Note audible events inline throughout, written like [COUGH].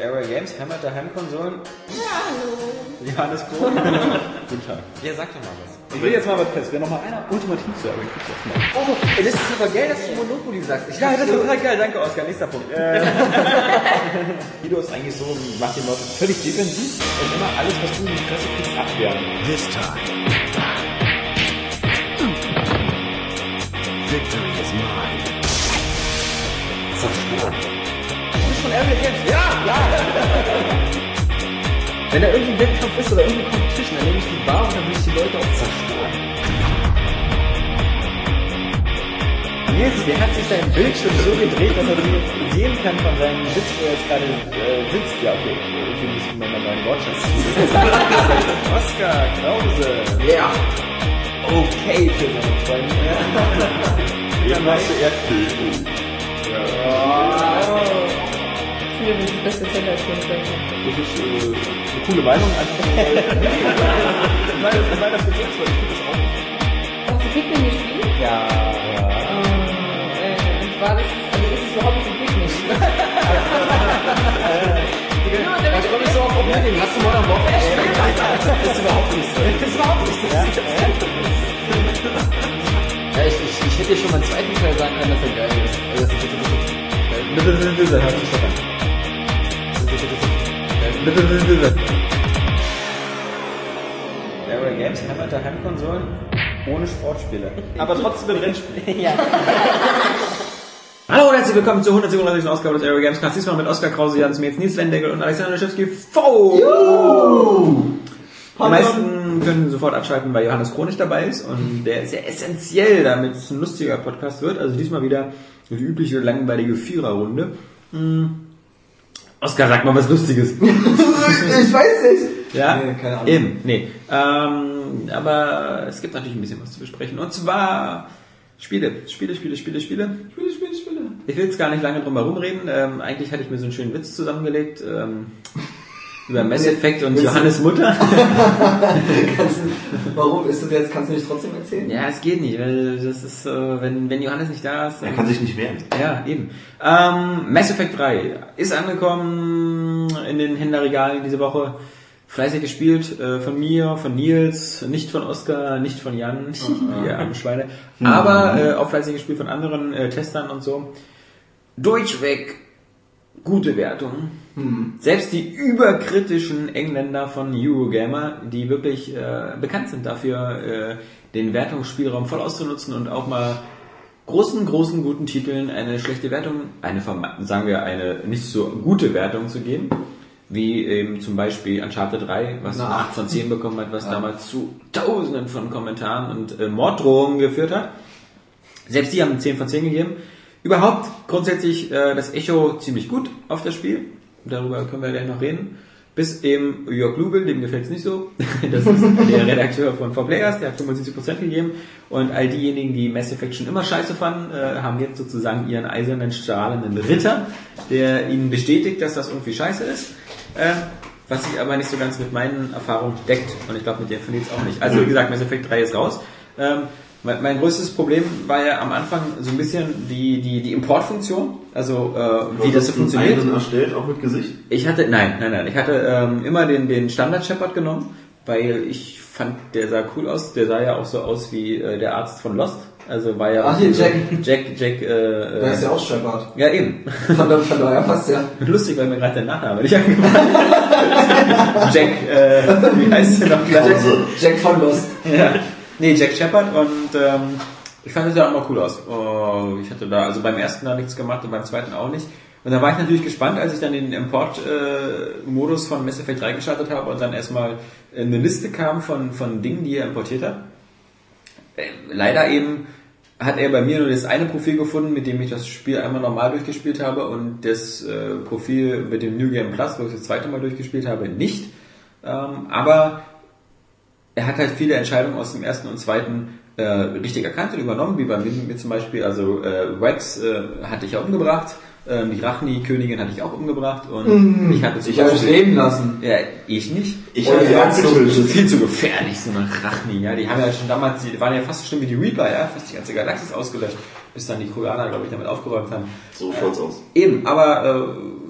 Area Games, Heimat der Heimkonsolen. Ja, hallo. Johannes Kroh. [LAUGHS] Guten Tag. Ja, sag doch mal was. Ich will jetzt mal was fest. Wer noch mal einer ultimativ zu Area Games das macht. Oh, das ist aber geil, dass du Monopoly sagst. Ich ja, das ist total geil. Danke, Oskar. Nächster Punkt. [LAUGHS] Guido ist eigentlich so, macht die Leute völlig defensiv und immer alles, was du in die Fresse kriegst, abwehren. This time. Victory is mine. von Area Games. Ja, ja. Wenn da irgendwie ein Wettkampf ist oder irgendeine Competition, dann nehme ich die Bar und dann will ich die Leute auch zerstören. Nils, der hat sich sein Bildschirm so gedreht, dass er nicht sehen kann von seinem Sitz, wo er jetzt gerade äh, sitzt. Ja, okay, irgendwie müssen wir mal meinen Wortschatz [LAUGHS] Oskar Krause. Ja. Okay für seine Freunde. [LAUGHS] Eben hast du Erdbeben. Das ist das beste Zelda-Spiel. Das ist äh, eine coole Meinung. Einfach mal. Nein, das ist leider für weil ich finde das auch. Hast du Pikmin gespielt? Ja, ja. Äh, und zwar, das ist, also ist es überhaupt nicht Pikmin. Genau, [LAUGHS] da Da komme ich so auf Problem. Hast du Modern Warfare gespielt? Das ist überhaupt nicht so. Das ist überhaupt nicht so. Ja, ich, ich, ich hätte dir schon mal einen zweiten Teil sagen können, dass er geil ist. Also, das ist- das Area Games, Heimat der Heimkonsolen, ohne Sportspiele. Aber trotzdem mit Rennspielen. [LAUGHS] ja. Hallo und herzlich willkommen zur 137. Ausgabe des Area Games Cast. Diesmal mit Oskar Krause, Jans Metz, Nils Lendegel und Alexander Schiffsky. Die meisten können sofort abschalten, weil Johannes Kronig dabei ist und der ist ja essentiell, damit es ein lustiger Podcast wird. Also diesmal wieder die übliche langweilige Viererrunde. Hm. Oskar, sag mal was Lustiges. [LAUGHS] Ich weiß nicht. Ja, Nee, keine Ahnung. Eben, nee. Ähm, aber es gibt natürlich ein bisschen was zu besprechen. Und zwar Spiele, Spiele, Spiele, Spiele, Spiele. Spiele, Spiele, Spiele. Ich will jetzt gar nicht lange drum herum reden. Ähm, eigentlich hatte ich mir so einen schönen Witz zusammengelegt. Ähm, über Mass Effect und Johannes Mutter. [LAUGHS] Kannst du, warum ist das jetzt? Kannst du nicht trotzdem erzählen? ja, es geht nicht, weil das ist, wenn, wenn Johannes nicht da ist. Er kann sich nicht wehren. Ja, eben. Ähm, Mass Effect 3 ist angekommen in den Händlerregalen diese Woche. Fleißig gespielt äh, von mir, von Nils, nicht von Oskar, nicht von Jan, [LAUGHS] ihr armen Schweine. Aber äh, auch fleißig gespielt von anderen äh, Testern und so. Durchweg gute Wertung. Selbst die überkritischen Engländer von Eurogamer, die wirklich äh, bekannt sind dafür, äh, den Wertungsspielraum voll auszunutzen und auch mal großen, großen, guten Titeln eine schlechte Wertung, eine sagen wir eine nicht so gute Wertung zu geben, wie eben zum Beispiel Uncharted 3, was Na. eine 8 von 10 bekommen hat, was damals zu tausenden von Kommentaren und äh, Morddrohungen geführt hat. Selbst die haben eine 10 von 10 gegeben. Überhaupt grundsätzlich äh, das Echo ziemlich gut auf das Spiel. Darüber können wir gleich noch reden. Bis eben Jörg Lubel, dem gefällt es nicht so. [LAUGHS] Das ist der Redakteur von 4Players, der hat 75% gegeben. Und all diejenigen, die Mass Effect schon immer scheiße fanden, äh, haben jetzt sozusagen ihren eisernen, strahlenden Ritter, der ihnen bestätigt, dass das irgendwie scheiße ist. Äh, was sich aber nicht so ganz mit meinen Erfahrungen deckt. Und ich glaube, mit der von Nils auch nicht. Also wie gesagt, Mass Effect 3 ist raus. Ähm, mein, mein größtes Problem war ja am Anfang so ein bisschen die, die, die Importfunktion, also äh, wie das so funktioniert. Einen erstellt, auch mit Gesicht. Ich hatte, nein, nein, nein, ich hatte ähm, immer den, den Standard Shepard genommen, weil ich fand, der sah cool aus. Der sah ja auch so aus wie äh, der Arzt von Lost. Also war ja Ach, hier, Jack. Jack, Jack, äh, Da ist äh, ja auch Shepard. ja eben. Von, der- von daher passt ja. [LAUGHS] Lustig, weil mir gerade der Nachname nicht angefallen ist. [LAUGHS] Jack, äh, wie heißt der noch gleich? Jack von Lost. Ja. Nee, Jack Shepard und ähm, ich fand das ja auch mal cool aus. Oh, ich hatte da also beim ersten da nichts gemacht und beim zweiten auch nicht. Und da war ich natürlich gespannt, als ich dann den Import-Modus von Mass Effect 3 gestartet habe und dann erstmal eine Liste kam von, von Dingen, die er importiert hat. Äh, leider eben hat er bei mir nur das eine Profil gefunden, mit dem ich das Spiel einmal normal durchgespielt habe und das äh, Profil mit dem New Game Plus, wo ich das zweite Mal durchgespielt habe, nicht. Ähm, aber er hat halt viele Entscheidungen aus dem ersten und zweiten äh, richtig erkannt und übernommen, wie bei mir, mir zum Beispiel, also äh, Wax äh, hatte ich ja umgebracht, ähm, die Rachni-Königin hatte ich auch umgebracht und ich hatte Ich habe es Beispiel- leben lassen. ja, ich nicht. Ich Oh, habe ja, so-. Viel zu gefährlich, so eine Rachni, ja. Die haben ja schon damals, die waren ja fast so schlimm wie die Reaper, ja, fast die ganze Galaxis ausgelöscht. bis dann die Koreaner, glaube ich, damit aufgeräumt haben. So schaut's aus. Eben, aber äh,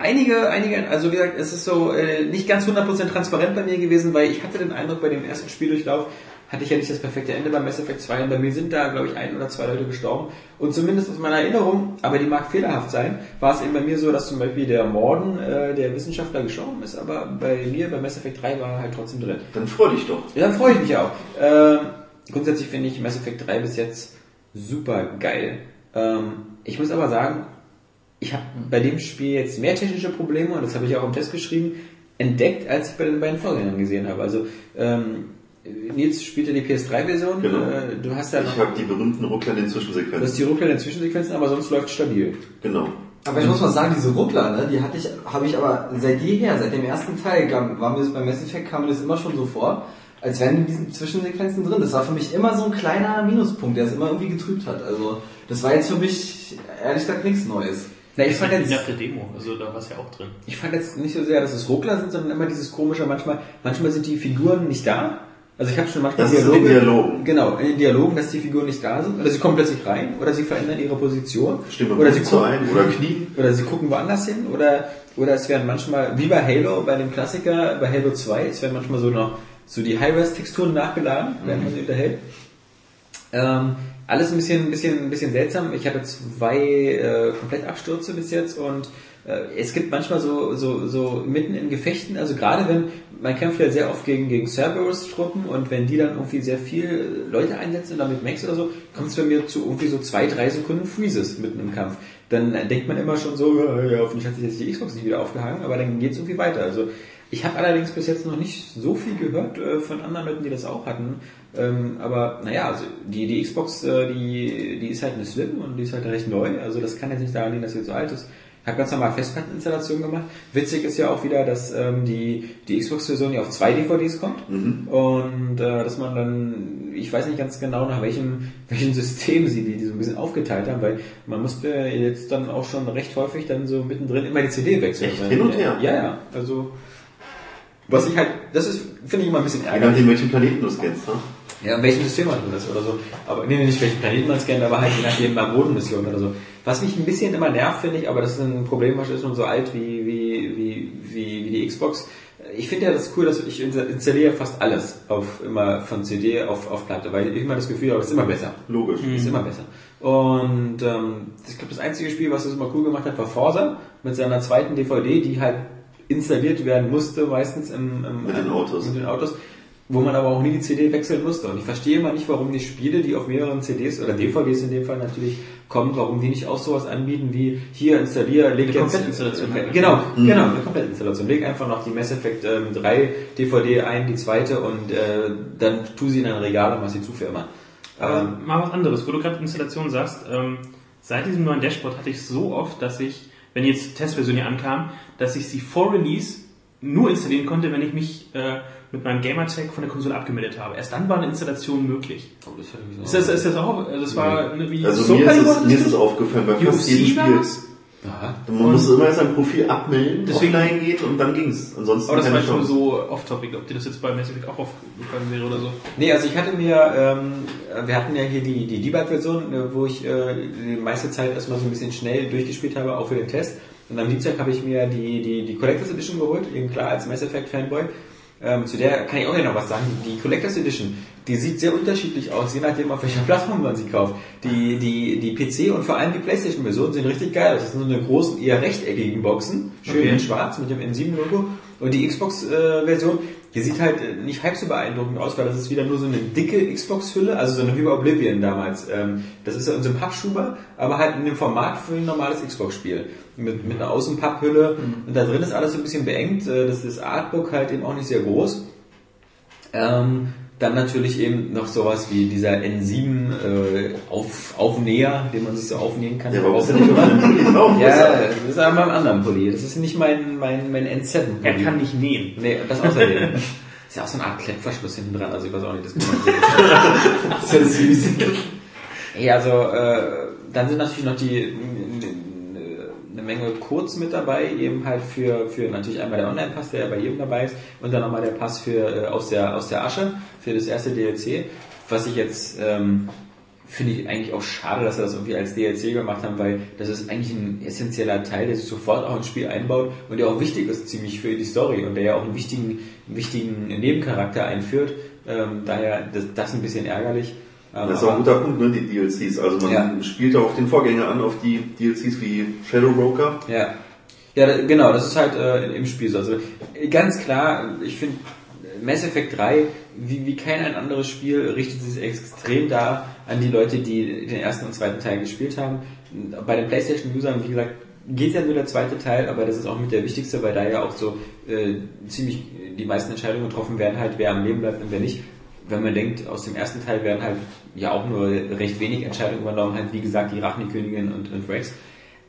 einige, einige, also wie gesagt, es ist so äh, nicht ganz 100% transparent bei mir gewesen, weil ich hatte den Eindruck, bei dem ersten Spieldurchlauf hatte ich ja nicht das perfekte Ende beim Mass Effect 2 und bei mir sind da, glaube ich, ein oder zwei Leute gestorben. Und zumindest aus meiner Erinnerung, aber die mag fehlerhaft sein, war es eben bei mir so, dass zum Beispiel der Morden, äh, der Wissenschaftler gestorben ist, aber bei mir, bei Mass Effect 3 war er halt trotzdem drin. Dann freu dich doch. Ja, dann freue ich mich auch. Ähm, grundsätzlich finde ich Mass Effect 3 bis jetzt super geil. Ähm, ich muss aber sagen, ich habe bei dem Spiel jetzt mehr technische Probleme, und das habe ich auch im Test geschrieben, entdeckt, als ich bei den beiden Vorgängern gesehen habe. Also ähm, Nils spielte die PS3-Version, Genau. äh, du hast ja Ich noch, habe die berühmten Ruckler in den du hast Zwischensequenzen. die Ruckler in den Zwischensequenzen, aber sonst läuft stabil. Genau. Aber ich muss mal sagen, diese Ruckler, ne, die hatte ich, habe ich aber seit jeher, seit dem ersten Teil, war mir das beim Mass Effect, kam mir das immer schon so vor, als wären in diesen Zwischensequenzen drin. Das war für mich immer so ein kleiner Minuspunkt, der es immer irgendwie getrübt hat. Also, das war jetzt für mich, ehrlich gesagt, nichts Neues. Na, ich fand jetzt, nach der Demo, also da war es ja auch drin. ich fand jetzt nicht so sehr, dass es Ruckler sind, sondern immer dieses komische, manchmal, manchmal sind die Figuren nicht da. Also ich habe schon manchmal Das ist in den Dialogen. Genau, in den Dialogen, dass die Figuren nicht da sind. Oder sie kommen plötzlich rein, oder sie verändern ihre Position. Stimme oder sie gucken, ein oder Knie. oder sie gucken woanders hin, oder, oder es werden manchmal, wie bei Halo, bei dem Klassiker, bei Halo 2, es werden manchmal so noch, so die High-Res-Texturen nachgeladen, während man sie unterhält. Ähm, alles ein bisschen, ein bisschen, ein bisschen seltsam. Ich hatte zwei äh, Komplettabstürze bis jetzt und äh, es gibt manchmal so, so, so mitten in Gefechten, also gerade wenn, man kämpft ja sehr oft gegen, gegen Cerberus-Truppen und wenn die dann irgendwie sehr viel Leute einsetzen und damit Max oder so, kommt es bei mir zu irgendwie so zwei, drei Sekunden Freezes mitten im Kampf. Dann äh, denkt man immer schon so, ja, hoffentlich hat sich jetzt die Xbox nicht wieder aufgehangen, aber dann geht es irgendwie weiter. Also ich habe allerdings bis jetzt noch nicht so viel gehört äh, von anderen Leuten, die das auch hatten. Ähm, aber naja, also die, die Xbox, äh, die, die ist halt eine Slim und die ist halt recht neu. Also das kann jetzt nicht daran liegen, dass sie so alt ist. Ich habe ganz normal Festplatteninstallation gemacht. Witzig ist ja auch wieder, dass ähm, die, die Xbox-Version ja auf zwei DVDs kommt und äh, dass man dann, ich weiß nicht ganz genau nach welchem, welchem System sie die, die so ein bisschen aufgeteilt haben, weil man musste jetzt dann auch schon recht häufig dann so mittendrin immer die CD wechseln. Echt? Hin und her? Ja, ja. Also was ich halt, das ist, finde ich immer ein bisschen Je ärgerlich. nachdem, welchen Planeten du es kennst. Ne? Ja, in welchem System man ist oder so. Aber nee, nicht welchen Planeten man scannt, aber halt je nachdem bei Bodenmission oder so. Was mich ein bisschen immer nervt, finde ich, aber das ist ein Problem, was ist schon so alt wie, wie, wie, wie, wie die Xbox. Ich finde ja das cool, dass ich installiere fast alles auf immer von CD auf, auf Platte, weil ich immer das Gefühl habe, es ist immer besser. Logisch. Ist immer besser. Und ähm, ich glaube, das einzige Spiel, was das immer cool gemacht hat, war Forza mit seiner zweiten DVD, die halt installiert werden musste, meistens im, im Mit den Autos. Mit den Autos, wo man aber auch nie die CD wechseln musste. Und ich verstehe immer nicht, warum die Spiele, die auf mehreren CDs oder DVDs in dem Fall natürlich kommen, warum die nicht auch sowas anbieten wie hier installier, leg Eine jetzt Komplettinstallation. äh, Genau, genau, eine Komplettinstallation. Leg einfach noch die Mass Effect ähm, 3 DVD ein, die zweite und äh, dann tu sie in ein Regal und mach sie zu für immer. Aber Ähm, mal was anderes, wo du gerade Installation sagst, ähm, seit diesem neuen Dashboard hatte ich so oft, dass ich, wenn jetzt Testversion hier ankam, dass ich sie vor Release nur installieren konnte, wenn ich mich äh, mit meinem Gamertag von der Konsole abgemeldet habe. Erst dann war eine Installation möglich. oh, das Ist das, ist das auch, also das war eine, wie Also so mir, ist es, mir ist es aufgefallen, bei fast jedem Spiel. Aha. Man muss immer erst ein Profil abmelden, Deswegen- offline geht und dann ging's. Ansonsten Aber das war Chance. so off-topic, ob dir das jetzt bei Mass Effect auch aufgefallen wäre oder so. Nee, also ich hatte mir, ähm, wir hatten ja hier die, die Debug-Version, äh, wo ich äh, die meiste Zeit erstmal so ein bisschen schnell durchgespielt habe, auch für den Test. Und am Dienstag habe ich mir die, die, die Collectors Edition geholt, eben klar als Mass Effect Fanboy. Ähm, zu der kann ich auch noch was sagen. Die Collectors Edition, die sieht sehr unterschiedlich aus, je nachdem auf welcher Plattform man sie kauft. Die, die, die PC und vor allem die Playstation Version sehen richtig geil aus. Das sind so eine großen, eher rechteckigen Boxen, schön Okay. in schwarz mit dem N7-Logo. Und die Xbox-Version, die sieht halt äh, nicht halb so beeindruckend aus, weil das ist wieder nur so eine dicke Xbox-Hülle, also so eine wie bei Oblivion damals. Ähm, das ist ja in so einem Pappschuber, aber halt in dem Format für ein normales Xbox-Spiel. Mit, mit einer Außenpapphülle. Und da drin ist alles so ein bisschen beengt. Äh, Das ist das Artbook halt eben auch nicht sehr groß. Ähm, dann natürlich eben noch sowas wie dieser N7 äh, auf, Aufnäher, den man sich so aufnähen kann. Ja, warum ist er nicht auf [LAUGHS] einem Pulli drauf? Ja, das ist aber beim anderen Pulli. Das ist nicht mein, mein, mein N7 Pulli. Er kann nicht nähen. Nee, das außerdem. [LAUGHS] ist ja auch so eine Art Klettverschluss hinten dran, also ich weiß auch nicht, das kann man [LAUGHS] Das ist ja süß. Ja, also äh, dann sind natürlich noch die Menge Codes mit dabei, eben halt für, für natürlich einmal der Online-Pass, der ja bei jedem dabei ist, und dann nochmal der Pass für äh, aus der aus der Asche für das erste DLC, was ich jetzt ähm, finde ich eigentlich auch schade, dass sie das irgendwie als DLC gemacht haben, weil das ist eigentlich ein essentieller Teil, der sich sofort auch ins Spiel einbaut und der auch wichtig ist ziemlich für die Story und der ja auch einen wichtigen, wichtigen Nebencharakter einführt. Ähm, daher das, das ein bisschen ärgerlich. Ähm, Das ist auch ein aber- guter Punkt, ne, die DLCs. Also man Ja. spielt auch auf den Vorgänger an, auf die DLCs wie Shadow Broker. Ja. Ja, genau, das ist halt äh, im Spiel so. Also ganz klar, ich finde Mass Effect 3, wie, wie kein ein anderes Spiel, richtet sich extrem da an die Leute, die den ersten und zweiten Teil gespielt haben. Bei den PlayStation-Usern, wie gesagt, geht ja nur der zweite Teil, aber das ist auch mit der wichtigste, weil da ja auch so äh, ziemlich die meisten Entscheidungen getroffen werden, halt wer am Leben bleibt und wer nicht. Wenn man denkt, aus dem ersten Teil werden halt ja auch nur recht wenig Entscheidungen übernommen, halt wie gesagt die Rachnikönigin und, und Rex.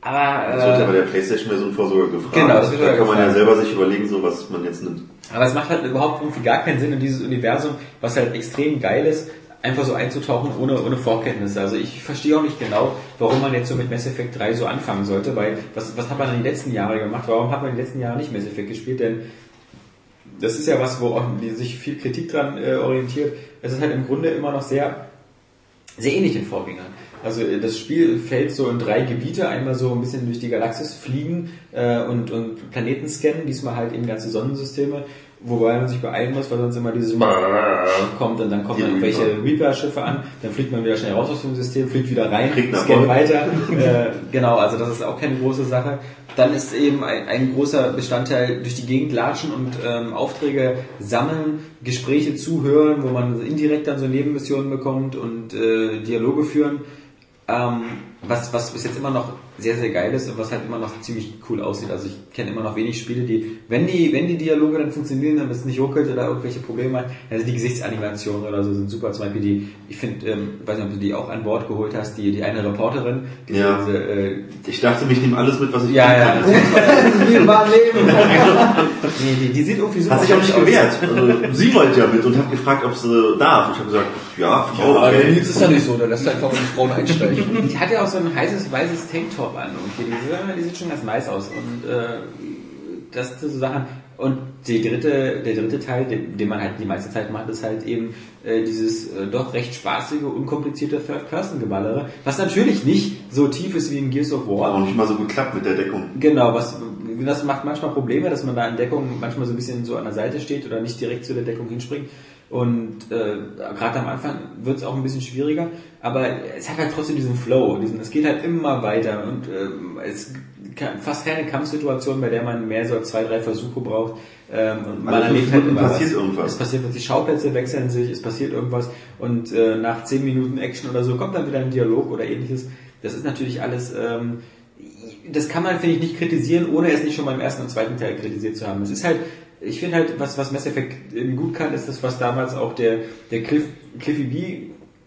Aber Das wird ja äh, bei der Playstation-Version vorher sogar gefragt. Genau, das wird da kann man ja selber sich überlegen, so was man jetzt nimmt. Aber es macht halt überhaupt irgendwie gar keinen Sinn in dieses Universum, was halt extrem geil ist, einfach so einzutauchen ohne, ohne Vorkenntnisse. Also ich verstehe auch nicht genau, warum man jetzt so mit Mass Effect 3 so anfangen sollte, weil was, was hat man in den letzten Jahren gemacht? Warum hat man in den letzten Jahren nicht Mass Effect gespielt? Denn das ist ja was, wo sich viel Kritik dran äh, orientiert. Es ist halt im Grunde immer noch sehr, sehr ähnlich den Vorgängern. Also äh, das Spiel fällt so in drei Gebiete, einmal so ein bisschen durch die Galaxis fliegen äh, und, und Planeten scannen, diesmal halt eben ganze Sonnensysteme, wobei man sich beeilen muss, weil sonst immer dieses [LAUGHS] kommt und dann kommen dann irgendwelche Reaper-Schiffe an, dann fliegt man wieder schnell raus aus dem System, fliegt wieder rein, scannt weiter. [LAUGHS] äh, genau, also das ist auch keine große Sache. Dann ist eben ein, ein großer Bestandteil durch die Gegend latschen und ähm, Aufträge sammeln, Gespräche zuhören, wo man indirekt dann so Nebenmissionen bekommt und äh, Dialoge führen. Ähm, was, was bis jetzt immer noch sehr, sehr geil ist und was halt immer noch ziemlich cool aussieht. Also ich kenne immer noch wenig Spiele, die, wenn die, wenn die Dialoge dann funktionieren, dann es nicht ruckelt oder irgendwelche Probleme hat, also die Gesichtsanimationen oder so sind super. Zum Beispiel die, ich finde, ähm, weiß nicht, ob du die auch an Bord geholt hast, die, die eine Reporterin, die Ja. diese, äh, Ich dachte, mich nehme alles mit, was ich ja, ja. [LAUGHS] Wie im wahren Leben. nee, die, die sieht irgendwie super Hat sich auch nicht gewehrt. Also, sie wollte ja mit und hat gefragt, ob sie darf. Und ich habe gesagt, ja, Frau, Aber okay. jetzt ist ja nicht so, da lässt einfach die Frauen einsteigen. Die hat ja auch so ein heißes weißes Tanktop an und hier, die, die sieht schon ganz nice aus und äh, das sind so Sachen. Und die dritte, der dritte Teil, den, den man halt die meiste Zeit macht, ist halt eben äh, dieses äh, doch recht spaßige, unkomplizierte Third-Person-Geballere, was natürlich nicht so tief ist wie in Gears of War. Auch nicht mal so geklappt mit der Deckung. Genau, was das macht manchmal Probleme, dass man da in Deckung manchmal so ein bisschen so an der Seite steht oder nicht direkt zu der Deckung hinspringt. Und äh, gerade am Anfang wird es auch ein bisschen schwieriger, aber es hat halt trotzdem diesen Flow, diesen, es geht halt immer weiter und ähm, es kann, fast keine Kampfsituation, bei der man mehr so zwei, drei Versuche braucht. Ähm, und man Alle erlebt halt immer passiert was. irgendwas. Es passiert was, die Schauplätze wechseln sich, es passiert irgendwas und äh, nach zehn Minuten Action oder so kommt dann wieder ein Dialog oder ähnliches. Das ist natürlich alles ähm, das kann man, finde ich, nicht kritisieren, ohne es nicht schon beim ersten und zweiten Teil kritisiert zu haben. Es ist halt, ich finde halt, was, was Mass Effect irgendwie gut kann, ist das, was damals auch der, der Cliff, Cliffy B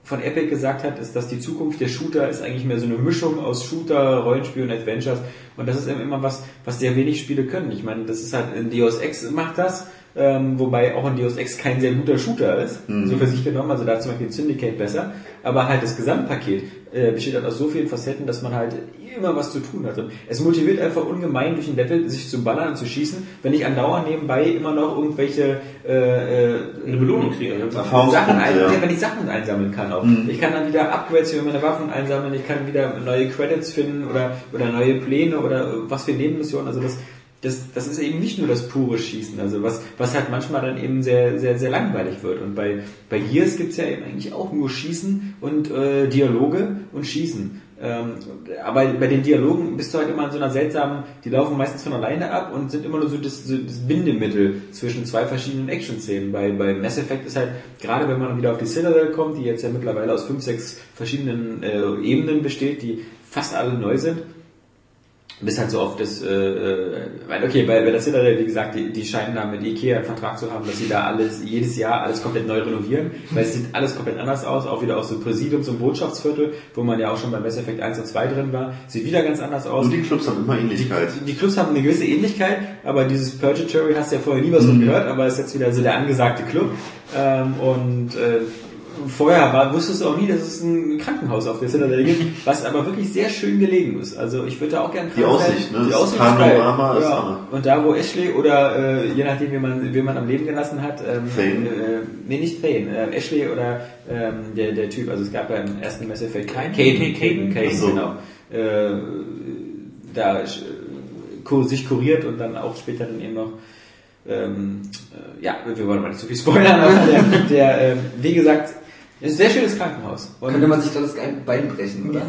von Epic gesagt hat, ist, dass die Zukunft der Shooter ist eigentlich mehr so eine Mischung aus Shooter, Rollenspiel und Adventures. Und das ist eben immer was, was sehr wenig Spiele können. Ich meine, das ist halt, in Deus Ex macht das, ähm, wobei auch in Deus Ex kein sehr guter Shooter ist, so für sich genommen. Also da zum Beispiel Syndicate besser. Aber halt das Gesamtpaket äh, besteht halt aus so vielen Facetten, dass man halt immer was zu tun hat. Und es motiviert einfach ungemein durch ein Level, sich zu ballern und zu schießen, wenn ich andauernd nebenbei immer noch irgendwelche äh, äh, Eine Belohnung kriege. Erfahrungspunkte, Sachen ein, ja. ja, wenn ich Sachen einsammeln kann auch. Ich kann dann wieder Upgrades für meine Waffen einsammeln, ich kann wieder neue Credits finden oder, oder neue Pläne oder was für Nebenmissionen. Also das, das, das ist eben nicht nur das pure Schießen, also was, was halt manchmal dann eben sehr, sehr, sehr langweilig wird. Und bei, bei Gears gibt's ja eben eigentlich auch nur Schießen und äh, Dialoge und Schießen. Ähm, aber bei den Dialogen bist du halt immer in so einer seltsamen, die laufen meistens von alleine ab und sind immer nur so das, so das Bindemittel zwischen zwei verschiedenen Action-Szenen. Bei, bei Mass Effect ist halt, gerade wenn man wieder auf die Citadel kommt, die jetzt ja mittlerweile aus fünf, sechs verschiedenen äh, Ebenen besteht, die fast alle neu sind, bis halt so oft das, äh, äh, weil, okay, bei, bei der Citadel, wie gesagt, die, die scheinen da mit Ikea einen Vertrag zu haben, dass sie da alles, jedes Jahr alles komplett neu renovieren, weil es sieht alles komplett anders aus, auch wieder aus so Präsidiums- und Botschaftsviertel, wo man ja auch schon bei Mass Effect 1 und 2 drin war, sieht wieder ganz anders aus. Und die Clubs haben immer Ähnlichkeit. Die, die Clubs haben eine gewisse Ähnlichkeit, aber dieses Purgatory hast du ja vorher nie was von gehört, aber ist jetzt wieder so der angesagte Club. Ähm, und äh, vorher war, wusstest du auch nie, dass es ein Krankenhaus auf der Citadel gibt, was aber wirklich sehr schön gelegen ist. Also ich würde da auch gerne Die. Aussicht, ne? Die Aussicht ist geil. Panorama ist ja. Und da, wo Ashley oder äh, je nachdem, wie man, wie man am Leben gelassen hat, ähm, Thane. Äh, nee, nicht Thane, äh, Ashley oder ähm, der, der Typ, also es gab ja im ersten Mass Effect Caden? Caden, Caden, Caden, so. genau. Äh, da äh, sich kuriert und dann auch später dann eben noch ähm, äh, ja, wir wollen mal nicht zu viel spoilern, aber der, der ähm, wie gesagt, ist ein sehr schönes Krankenhaus. Und Könnte man sich da das Bein brechen, oder?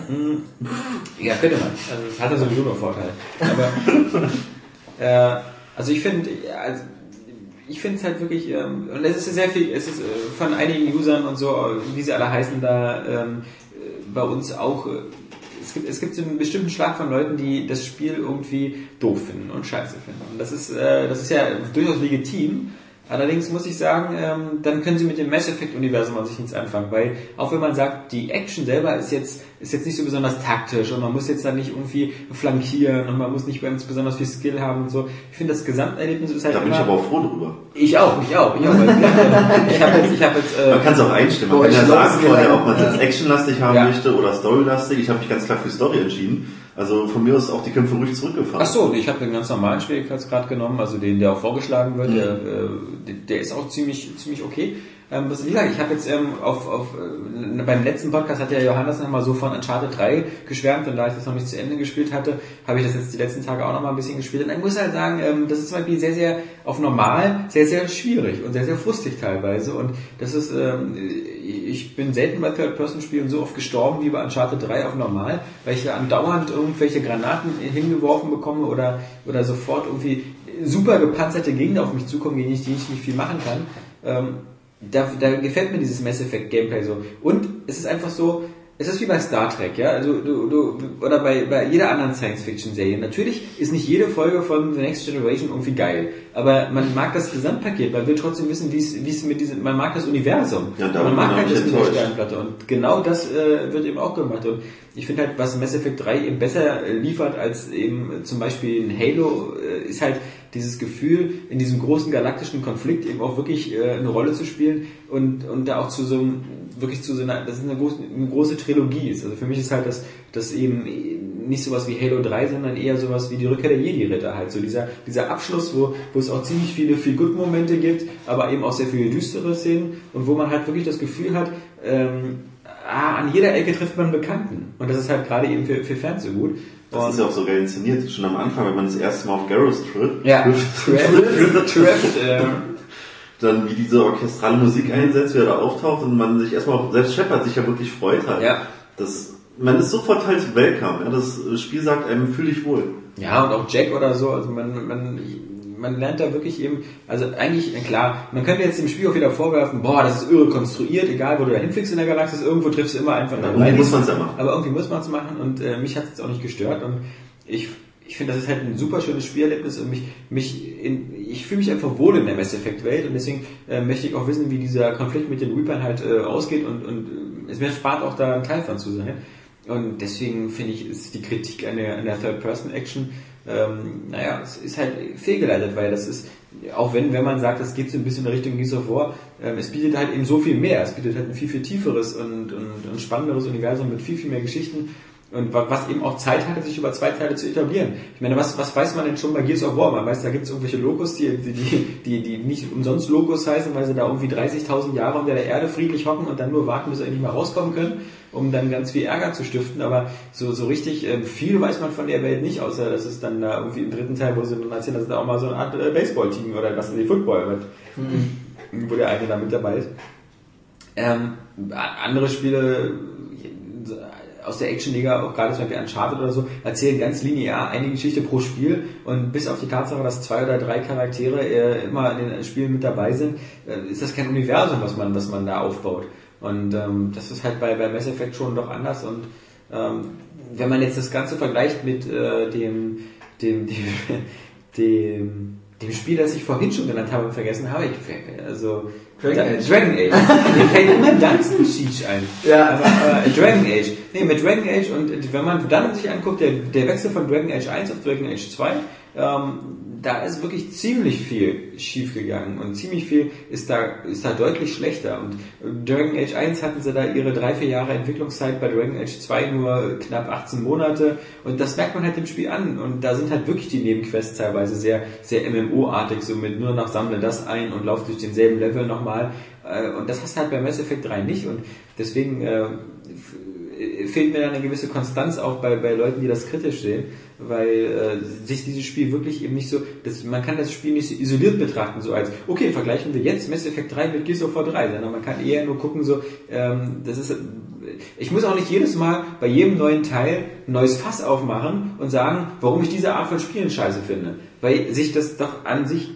ja, könnte man. Also das hat ja sowieso nur Vorteile. Aber [LAUGHS] äh, also ich finde, also, ich finde es halt wirklich, ähm, und es ist sehr viel, es ist äh, von einigen Usern und so, wie sie alle heißen, da ähm, äh, bei uns auch, äh, es gibt, es gibt so einen bestimmten Schlag von Leuten, die das Spiel irgendwie doof finden und scheiße finden. Und das ist, äh, das ist ja durchaus legitim. Allerdings muss ich sagen, ähm, dann können sie mit dem Mass Effect Universum an sich nichts anfangen, weil auch wenn man sagt, die Action selber ist jetzt ist jetzt nicht so besonders taktisch und man muss jetzt dann nicht irgendwie flankieren und man muss nicht ganz besonders viel Skill haben und so. Ich finde das Gesamterlebnis ist halt Da bin ich aber auch froh drüber. ich auch, ich auch, ich auch. [LAUGHS] Ich habe jetzt, ich habe jetzt, äh, Man kann es auch einstellen. Man kann ja sagen vorher, ob man es jetzt actionlastig haben Ja. möchte oder storylastig. Ich habe mich ganz klar für Story entschieden. Also von mir aus auch die Kämpfe ruhig zurückgefahren. Ach so, ich habe den ganz normalen Schwierigkeitsgrad genommen, also den, der auch vorgeschlagen wird, der, äh, der- der ist auch ziemlich, ziemlich okay. Ähm, was, wie gesagt, ich habe jetzt ähm, auf, auf äh, beim letzten Podcast hat ja Johannes nochmal so von Uncharted 3 geschwärmt und da ich das noch nicht zu Ende gespielt hatte, habe ich das jetzt die letzten Tage auch nochmal ein bisschen gespielt. Und ich muss halt sagen, ähm, das ist zum Beispiel sehr, sehr auf normal, sehr, sehr schwierig und sehr, sehr frustig teilweise. Und das ist, ähm, ich bin selten bei Third-Person-Spielen so oft gestorben wie bei Uncharted 3 auf normal, weil ich ja andauernd irgendwelche Granaten hingeworfen bekomme oder, oder sofort irgendwie super gepanzerte Gegner auf mich zukommen, gegen die ich nicht viel machen kann. Ähm, da, da gefällt mir dieses Mass Effect Gameplay so. Und es ist einfach so, es ist wie bei Star Trek, ja, also du, du, oder bei, bei jeder anderen Science-Fiction-Serie. Natürlich ist nicht jede Folge von The Next Generation irgendwie geil, aber man mag das Gesamtpaket, man will trotzdem wissen, wie es, wie es mit diesem, man mag das Universum, Ja, man mag halt das mit der. Sternplatte und genau das äh, wird eben auch gemacht und ich finde halt, was Mass Effect 3 eben besser äh, liefert als eben zum Beispiel ein Halo, äh, ist halt dieses Gefühl, in diesem großen galaktischen Konflikt eben auch wirklich äh, eine Rolle zu spielen und, und da auch zu so einem, wirklich zu so einer, das ist eine große, eine große Trilogie ist. Also für mich ist halt das, das eben nicht sowas wie Halo 3, sondern eher sowas wie die Rückkehr der Jedi-Ritter halt. So dieser, dieser Abschluss, wo, wo es auch ziemlich viele Feel-Good-Momente gibt, aber eben auch sehr viele düstere Szenen und wo man halt wirklich das Gefühl hat, ähm, ah, an jeder Ecke trifft man Bekannten. Und das ist halt gerade eben für, für Fans so gut. Das ist ja auch so geil inszeniert. Schon am Anfang, wenn man das erste Mal auf Garros [LAUGHS] trifft, Ja, trifft, dann wie diese orchestrale Musik einsetzt, wie er da auftaucht und man sich erstmal, auch- selbst Shepard sich ja wirklich freut hat. Ja. Das, man ist sofort halt welcome. Ja, das Spiel sagt einem, fühl dich wohl. Ja, und auch Jack oder so, also man, man, man lernt da wirklich eben, also eigentlich, klar, man könnte jetzt dem Spiel auch wieder vorwerfen, boah, das ist irre konstruiert, egal wo du da hinfliegst in der Galaxis, irgendwo triffst du immer einfach Ja, irgendwie muss man's ja machen. Aber irgendwie muss man es machen und äh, mich hat es jetzt auch nicht gestört und ich, ich finde, das ist halt ein super schönes Spielerlebnis und mich, mich in, ich fühle mich einfach wohl in der Mass Effect Welt und deswegen äh, möchte ich auch wissen, wie dieser Konflikt mit den Reapern halt äh, ausgeht und, und äh, es mir spart auch da ein Teil von zu sein. Und deswegen finde ich, ist die Kritik an der, an der Third-Person-Action, ähm, naja, es ist halt fehlgeleitet, weil das ist, auch wenn, wenn man sagt, das geht so ein bisschen in Richtung Gears of War, ähm, es bietet halt eben so viel mehr. Es bietet halt ein viel, viel tieferes und, und, und spannenderes Universum mit viel, viel mehr Geschichten. Und wa- was eben auch Zeit hatte, sich über zwei Teile zu etablieren. Ich meine, was, was weiß man denn schon bei Gears of War? Man weiß, da gibt es irgendwelche Logos, die, die, die, die nicht umsonst Logos heißen, weil sie da irgendwie 30.000 Jahre unter der Erde friedlich hocken und dann nur warten, bis sie endlich mal rauskommen können, um dann ganz viel Ärger zu stiften. Aber so, so richtig äh, viel weiß man von der Welt nicht, außer dass es dann da irgendwie im dritten Teil, wo sie dann erzählen, dass es da auch mal so eine Art äh, Baseball-Team oder was, nee, Football, wird, wo der eine da mit dabei ist. Ähm, andere Spiele aus der Actionliga, auch gerade zum Beispiel Uncharted oder so, erzählen ganz linear eine Geschichte pro Spiel und bis auf die Tatsache, dass zwei oder drei Charaktere äh, immer in den Spielen mit dabei sind, äh, ist das kein Universum, was man, was man da aufbaut. Und ähm, das ist halt bei, bei Mass Effect schon doch anders und ähm, wenn man jetzt das Ganze vergleicht mit äh, dem, dem, [LAUGHS] dem, dem, dem Spiel, das ich vorhin schon genannt habe und vergessen habe, ich, also Dragon Age. Dragon Age. [LAUGHS] Mir fällt immer Dungeon Siege ein. Ja. Aber, äh, Dragon Age. Nee, mit Dragon Age und wenn man dann sich anguckt, der, der Wechsel von Dragon Age 1 auf Dragon Age 2, ähm, da ist wirklich ziemlich viel schief gegangen und ziemlich viel ist da, ist da deutlich schlechter. Und äh, Dragon Age 1 hatten sie da ihre drei, vier Jahre Entwicklungszeit, bei Dragon Age 2 nur knapp 18 Monate. Und das merkt man halt im Spiel an. Und da sind halt wirklich die Nebenquests teilweise sehr, sehr MMO-artig, so mit nur noch sammle das ein und lauf durch denselben Level nochmal äh, und das hast du halt bei Mass Effect 3 nicht. Und deswegen äh, fehlt mir da eine gewisse Konstanz auch bei, bei Leuten, die das kritisch sehen, weil äh, sich dieses Spiel wirklich eben nicht so, das, man kann das Spiel nicht so isoliert betrachten, so als, okay, vergleichen wir jetzt Mass Effect 3 mit Gears of War 3, sondern man kann eher nur gucken, so, ähm, das ist, ich muss auch nicht jedes Mal bei jedem neuen Teil ein neues Fass aufmachen und sagen, warum ich diese Art von Spielen scheiße finde, weil sich das doch an sich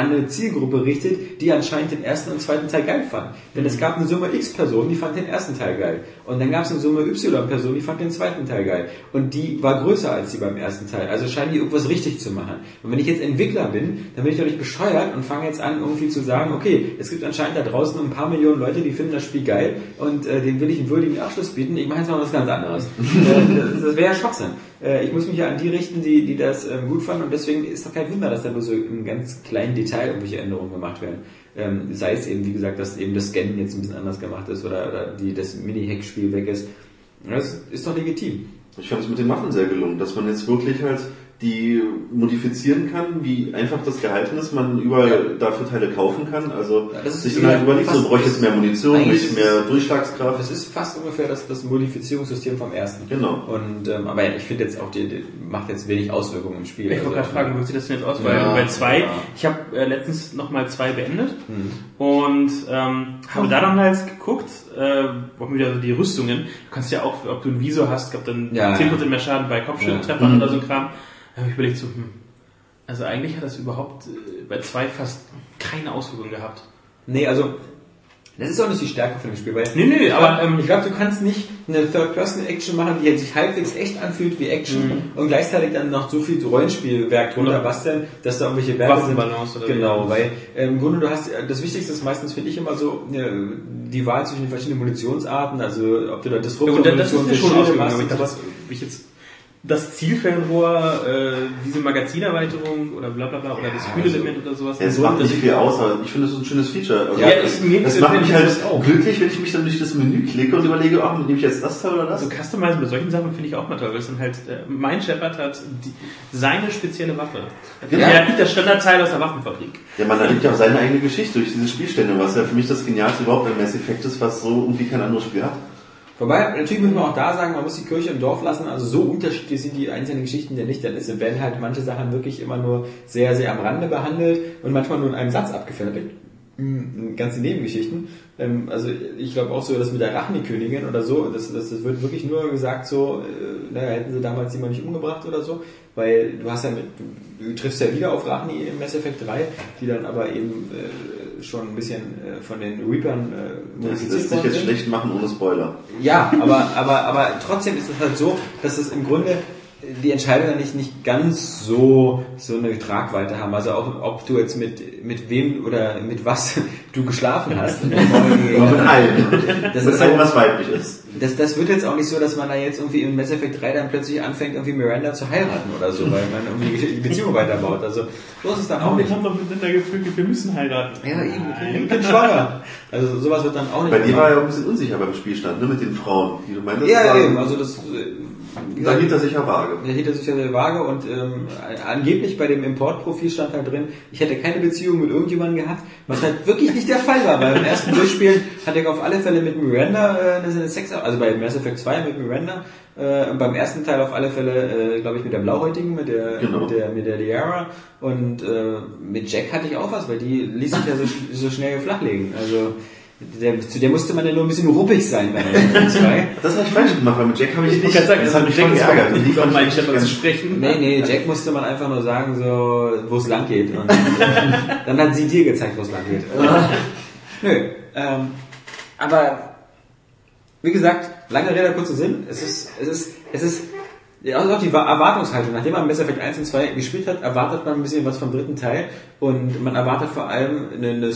an eine Zielgruppe richtet, die anscheinend den ersten und zweiten Teil geil fand. Denn es gab eine Summe X Personen, die fand den ersten Teil geil. Und dann gab es eine Summe Y Personen, die fand den zweiten Teil geil. Und die war größer als die beim ersten Teil. Also scheinen die irgendwas richtig zu machen. Und wenn ich jetzt Entwickler bin, dann bin ich doch nicht bescheuert und fange jetzt an, irgendwie zu sagen, okay, es gibt anscheinend da draußen ein paar Millionen Leute, die finden das Spiel geil und äh, denen will ich einen würdigen Abschluss bieten. Ich mache jetzt mal was ganz anderes. [LAUGHS] äh, das das wäre ja Schwachsinn. Äh, ich muss mich ja an die richten, die, die das ähm, gut fanden und deswegen ist doch kein Wunder, dass da nur so im ganz kleinen Detail irgendwelche Änderungen gemacht werden. Ähm, sei es eben, wie gesagt, dass eben das Scannen jetzt ein bisschen anders gemacht ist oder, oder die, das Mini-Hack-Spiel weg ist. Das ist doch legitim. Ich fand es mit den Waffen sehr gelungen, dass man jetzt wirklich halt die modifizieren kann, wie einfach das gehalten ist, man überall Ja. dafür Teile kaufen kann, also Ja, das ist sich dann halt überlegt, so fast- bräuchte ich jetzt mehr Munition, nicht mehr es- Durchschlagskraft. Das ist fast ungefähr das, das Modifizierungssystem vom ersten. Genau. Und, ähm, aber ja, ich finde jetzt auch, die, die macht jetzt wenig Auswirkungen im Spiel. Ich wollte Also, gerade fragen, wie sieht das denn jetzt aus? Weil Ja, bei zwei, ja. ich habe äh, letztens nochmal zwei beendet Mhm. und ähm, habe da dann halt geguckt, äh, auch wieder so die Rüstungen. Du kannst ja auch, ob du einen Visor hast, gab dann Ja, 10% mehr Schaden bei Kopfschütteltreffern Ja. oder so ein Kram. Da habe ich überlegt so, hm, also eigentlich hat das überhaupt äh, bei zwei fast keine Auswirkungen gehabt. Nee, also das ist auch nicht die Stärke von dem Spiel, weil Nee, nee, ich aber, ähm, ich glaube, du kannst nicht eine Third-Person-Action machen, die sich halbwegs echt anfühlt wie Action Mhm. und gleichzeitig dann noch so viel Rollenspielwerk drunter basteln, dass da irgendwelche Werte sind. Oder Genau, weil äh, im Grunde du hast äh, das Wichtigste ist meistens finde ich immer so äh, die Wahl zwischen den verschiedenen Munitionsarten, also ob du da Ja, Disruptor gut, das ist für schon Schilde machst aber und ich jetzt das Zielfernrohr, äh, diese Magazinerweiterung oder bla bla bla oder das Kühlelement oder sowas. Es so, macht nicht ich- viel aus, aber ich finde, ist ein schönes Feature. Also Ja, das, ist mir- das macht mich ich halt das auch. glücklich, wenn ich mich dann durch das Menü klicke und überlege, ach, nehme ich jetzt das Teil oder das? Also Customizen bei solchen Sachen finde ich auch mal toll, weil es dann halt, äh, mein Shepard hat die, seine spezielle Waffe. Ja. Er hat nicht das Standardteil aus der Waffenfabrik. Ja, man erlebt ja auch seine eigene Geschichte durch diese Spielstände, was ja für mich das Genialste überhaupt an Mass Effect ist, was so irgendwie kein anderes Spiel hat. Wobei, natürlich muss man auch da sagen, man muss die Kirche im Dorf lassen, also so unterschiedlich sind die einzelnen Geschichten ja nicht, denn es werden halt manche Sachen wirklich immer nur sehr, sehr am Rande behandelt und manchmal nur in einem Satz abgefertigt. Mhm, Ganze Nebengeschichten. Ähm, Also ich glaube auch so, dass mit der Rachni-Königin oder so, das, das, das wird wirklich nur gesagt so, äh, naja, hätten sie damals jemand nicht umgebracht oder so, weil du hast ja mit, du, du triffst ja wieder auf Rachni im Mass Effect 3, die dann aber eben äh, schon ein bisschen äh, von den Reapern äh, Das lässt sich jetzt schlecht machen ohne Spoiler. Ja, aber, aber, aber trotzdem ist es halt so, dass es im Grunde die Entscheidungen nicht, nicht ganz so, so eine Tragweite haben. Also auch, ob du jetzt mit, mit wem oder mit was [LAUGHS] du geschlafen hast. [LAUGHS] Mit allen. Das Das ist halt was weiblich ist. das, das wird jetzt auch nicht so, dass man da jetzt irgendwie in Mass Effect 3 dann plötzlich anfängt, irgendwie Miranda zu heiraten oder so, weil man irgendwie die Beziehung weiterbaut. Also so ist es dann auch nicht. haben doch miteinander gefühlt, wir müssen heiraten. Ja, eben, ich bin schwanger. Also sowas wird dann auch nicht Bei dir war ja auch ein bisschen unsicher beim Spielstand, ne, mit den Frauen, die du meintest. Ja, eben, also das... Da hielt er sich ja vage. Der hielt er sich ja sehr vage und ähm, angeblich bei dem Importprofil stand halt drin, ich hätte keine Beziehung mit irgendjemandem gehabt, was halt wirklich nicht der Fall war. Beim ersten Durchspielen hatte ich auf alle Fälle mit Miranda äh, eine Sex, also bei Mass Effect 2 mit Miranda, äh, beim ersten Teil auf alle Fälle, äh, glaube ich, mit der Blauhäutigen, mit der, Genau. mit der, mit der Liara und äh, mit Jack hatte ich auch was, weil die ließ sich ja so, so schnell flachlegen. Also der, zu der musste man ja nur ein bisschen ruppig sein bei Effect 2. [LAUGHS] Das habe ich falsch gemacht, weil mit Jack habe ich Ich nicht. gerade sagen, das hat mich Jack geärgert. nicht fand meinen ich Shepard zu sprechen. Nee, nee, Jack musste man einfach nur sagen, so, wo es lang geht. Und [LAUGHS] dann hat sie dir gezeigt, wo es lang geht. [LAUGHS] Nö, ähm, aber wie gesagt, lange Rede, kurzer Sinn. Es ist, es ist, es ist, ja, also auch die Erwartungshaltung. Nachdem man Mass Effect 1 und 2 gespielt hat, erwartet man ein bisschen was vom dritten Teil und man erwartet vor allem eine, eine,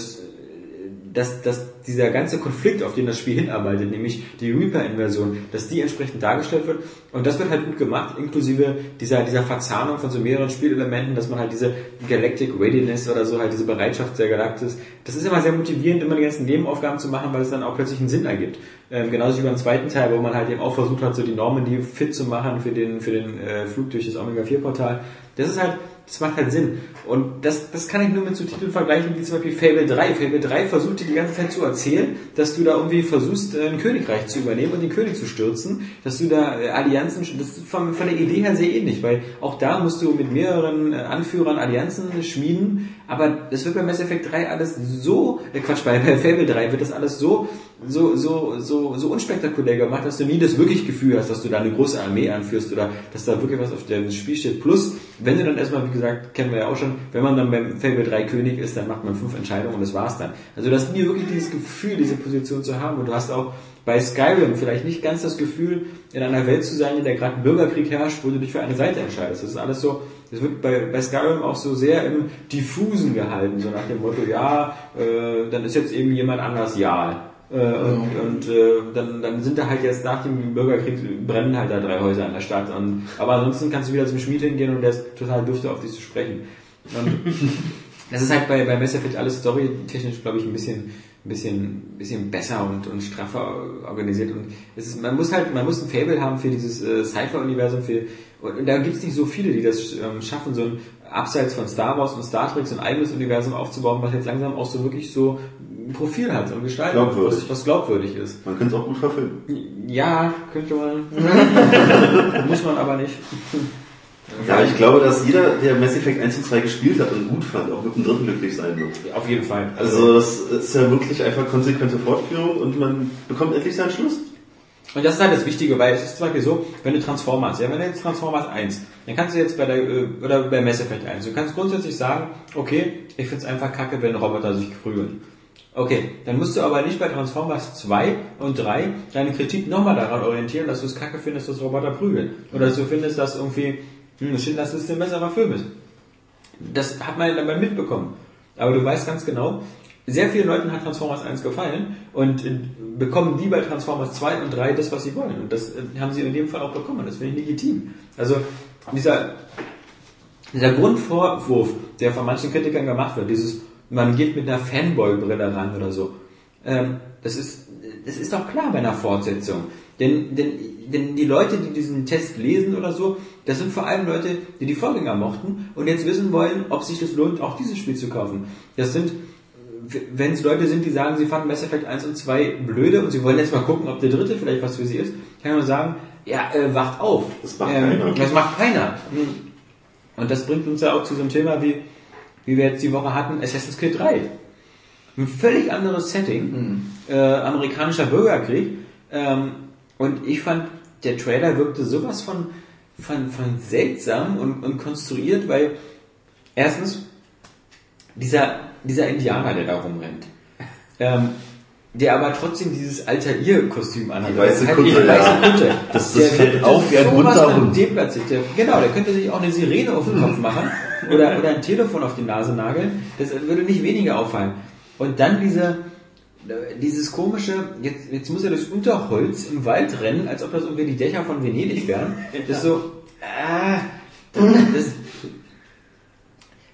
dass, dass dieser ganze Konflikt, auf den das Spiel hinarbeitet, nämlich die Reaper-Inversion, dass die entsprechend dargestellt wird. Und das wird halt gut gemacht, inklusive dieser, dieser Verzahnung von so mehreren Spielelementen, dass man halt diese Galactic Readiness oder so, halt diese Bereitschaft der Galaktis, das ist immer sehr motivierend, immer die ganzen Nebenaufgaben zu machen, weil es dann auch plötzlich einen Sinn ergibt. Ähm, genauso wie beim zweiten Teil, wo man halt eben auch versucht hat, so die Normandy fit zu machen für den, für den äh, Flug durch das Omega-4-Portal. Das ist halt, das macht halt Sinn. Und das, das kann ich nur mit so Titeln vergleichen wie zum Beispiel Fable 3. Fable 3 versucht dir die ganze Zeit zu erzählen, dass du da irgendwie versuchst, äh, ein Königreich zu übernehmen und den König zu stürzen, dass du da äh, Allianzen, das ist von, von der Idee her sehr ähnlich, weil auch da musst du mit mehreren äh, Anführern Allianzen schmieden, aber das wird bei Mass Effect 3 alles so, äh Quatsch, bei, bei Fable 3 wird das alles so, so, so, so, so unspektakulär gemacht, dass du nie das wirklich Gefühl hast, dass du da eine große Armee anführst oder dass da wirklich was auf dem Spiel steht. Plus, wenn du dann erstmal, wie gesagt, kennen wir ja auch schon, wenn man dann beim Fable 3 König ist, dann macht man fünf Entscheidungen und das war's dann. Also du hast nie wirklich dieses Gefühl, diese Position zu haben und du hast auch bei Skyrim vielleicht nicht ganz das Gefühl, in einer Welt zu sein, in der gerade ein Bürgerkrieg herrscht, wo du dich für eine Seite entscheidest. Das ist alles so, das wird bei, bei Skyrim auch so sehr im Diffusen gehalten, so nach dem Motto, ja, äh, dann ist jetzt eben jemand anders ja. Äh, und und äh, dann, dann sind da halt jetzt nach dem Bürgerkrieg brennen halt da drei Häuser in der Stadt. Und, aber ansonsten kannst du wieder zum Schmied hingehen und der ist total dürfte auf dich zu sprechen. Und [LAUGHS] das ist halt bei, bei Mass Effect alles storytechnisch, glaube ich, ein bisschen, ein bisschen, bisschen besser und, und straffer organisiert. Und es ist, man muss halt, man muss ein Fable haben für dieses äh, Cypher-Universum, für und da gibt es nicht so viele, die das ähm, schaffen, so ein abseits von Star Wars und Star Trek so ein eigenes Universum aufzubauen, was jetzt langsam auch so wirklich so ein Profil hat und Gestalt, Glaubwürdig. Was, was glaubwürdig ist. Man könnte es auch gut verfilmen. Ja, könnte man. [LAUGHS] Muss man aber nicht. Ja, ich glaube, dass jeder, der Mass Effect 1 und 2 gespielt hat und gut fand, auch mit dem dritten glücklich sein wird. Auf jeden Fall. Also das ist ja wirklich einfach konsequente Fortführung und man bekommt endlich seinen Schluss. Und das ist halt das Wichtige, weil es ist zum Beispiel so, wenn du Transformers, ja, wenn du jetzt Transformers 1, dann kannst du jetzt bei der, äh, oder bei Mass Effect 1, du kannst grundsätzlich sagen, okay, ich find's einfach kacke, wenn Roboter sich prügeln. Okay, dann musst du aber nicht bei Transformers 2 und 3 deine Kritik nochmal daran orientieren, dass du es kacke findest, dass Roboter prügeln. Oder dass du findest, dass irgendwie, hm, Schindlers Liste ein besserer Film ist. Das hat man ja dabei mitbekommen. Aber du weißt ganz genau, sehr vielen Leuten hat Transformers 1 gefallen und äh, bekommen die bei Transformers 2 und 3 das, was sie wollen. Und das äh, haben sie in dem Fall auch bekommen. Das finde ich legitim. Also dieser, dieser Grundvorwurf, der von manchen Kritikern gemacht wird, dieses, man geht mit einer Fanboy-Brille ran oder so, ähm, das ist, das ist doch klar bei einer Fortsetzung. Denn, denn, denn die Leute, die diesen Test lesen oder so, das sind vor allem Leute, die die Vorgänger mochten und jetzt wissen wollen, ob sich das lohnt, auch dieses Spiel zu kaufen. Das sind wenn es Leute sind, die sagen, sie fanden Mass Effect 1 und 2 blöde und sie wollen jetzt mal gucken, ob der dritte vielleicht was für sie ist, kann nur sagen, ja, äh, wacht auf. Das macht ähm, keiner. Das macht keiner. Und das bringt uns ja auch zu so einem Thema, wie, wie wir jetzt die Woche hatten, Assassin's Creed 3. Ein völlig anderes Setting, äh, amerikanischer Bürgerkrieg. Ähm, und ich fand, der Trailer wirkte sowas von, von, von seltsam und, und konstruiert, weil erstens, dieser, dieser Indianer, der da rumrennt, ähm, der aber trotzdem dieses Altair-Kostüm anhat. Die weiße Kutte, ja. weiße Kutte. Das- das Der fällt auf wie ein bunter Hund. Der, genau, der könnte sich auch eine Sirene auf den Kopf machen oder, oder ein Telefon auf die Nase nageln. Das würde nicht weniger auffallen. Und dann diese, dieses komische, jetzt, jetzt muss er durchs Unterholz im Wald rennen, als ob das irgendwie die Dächer von Venedig wären. Das ist so, ah, das,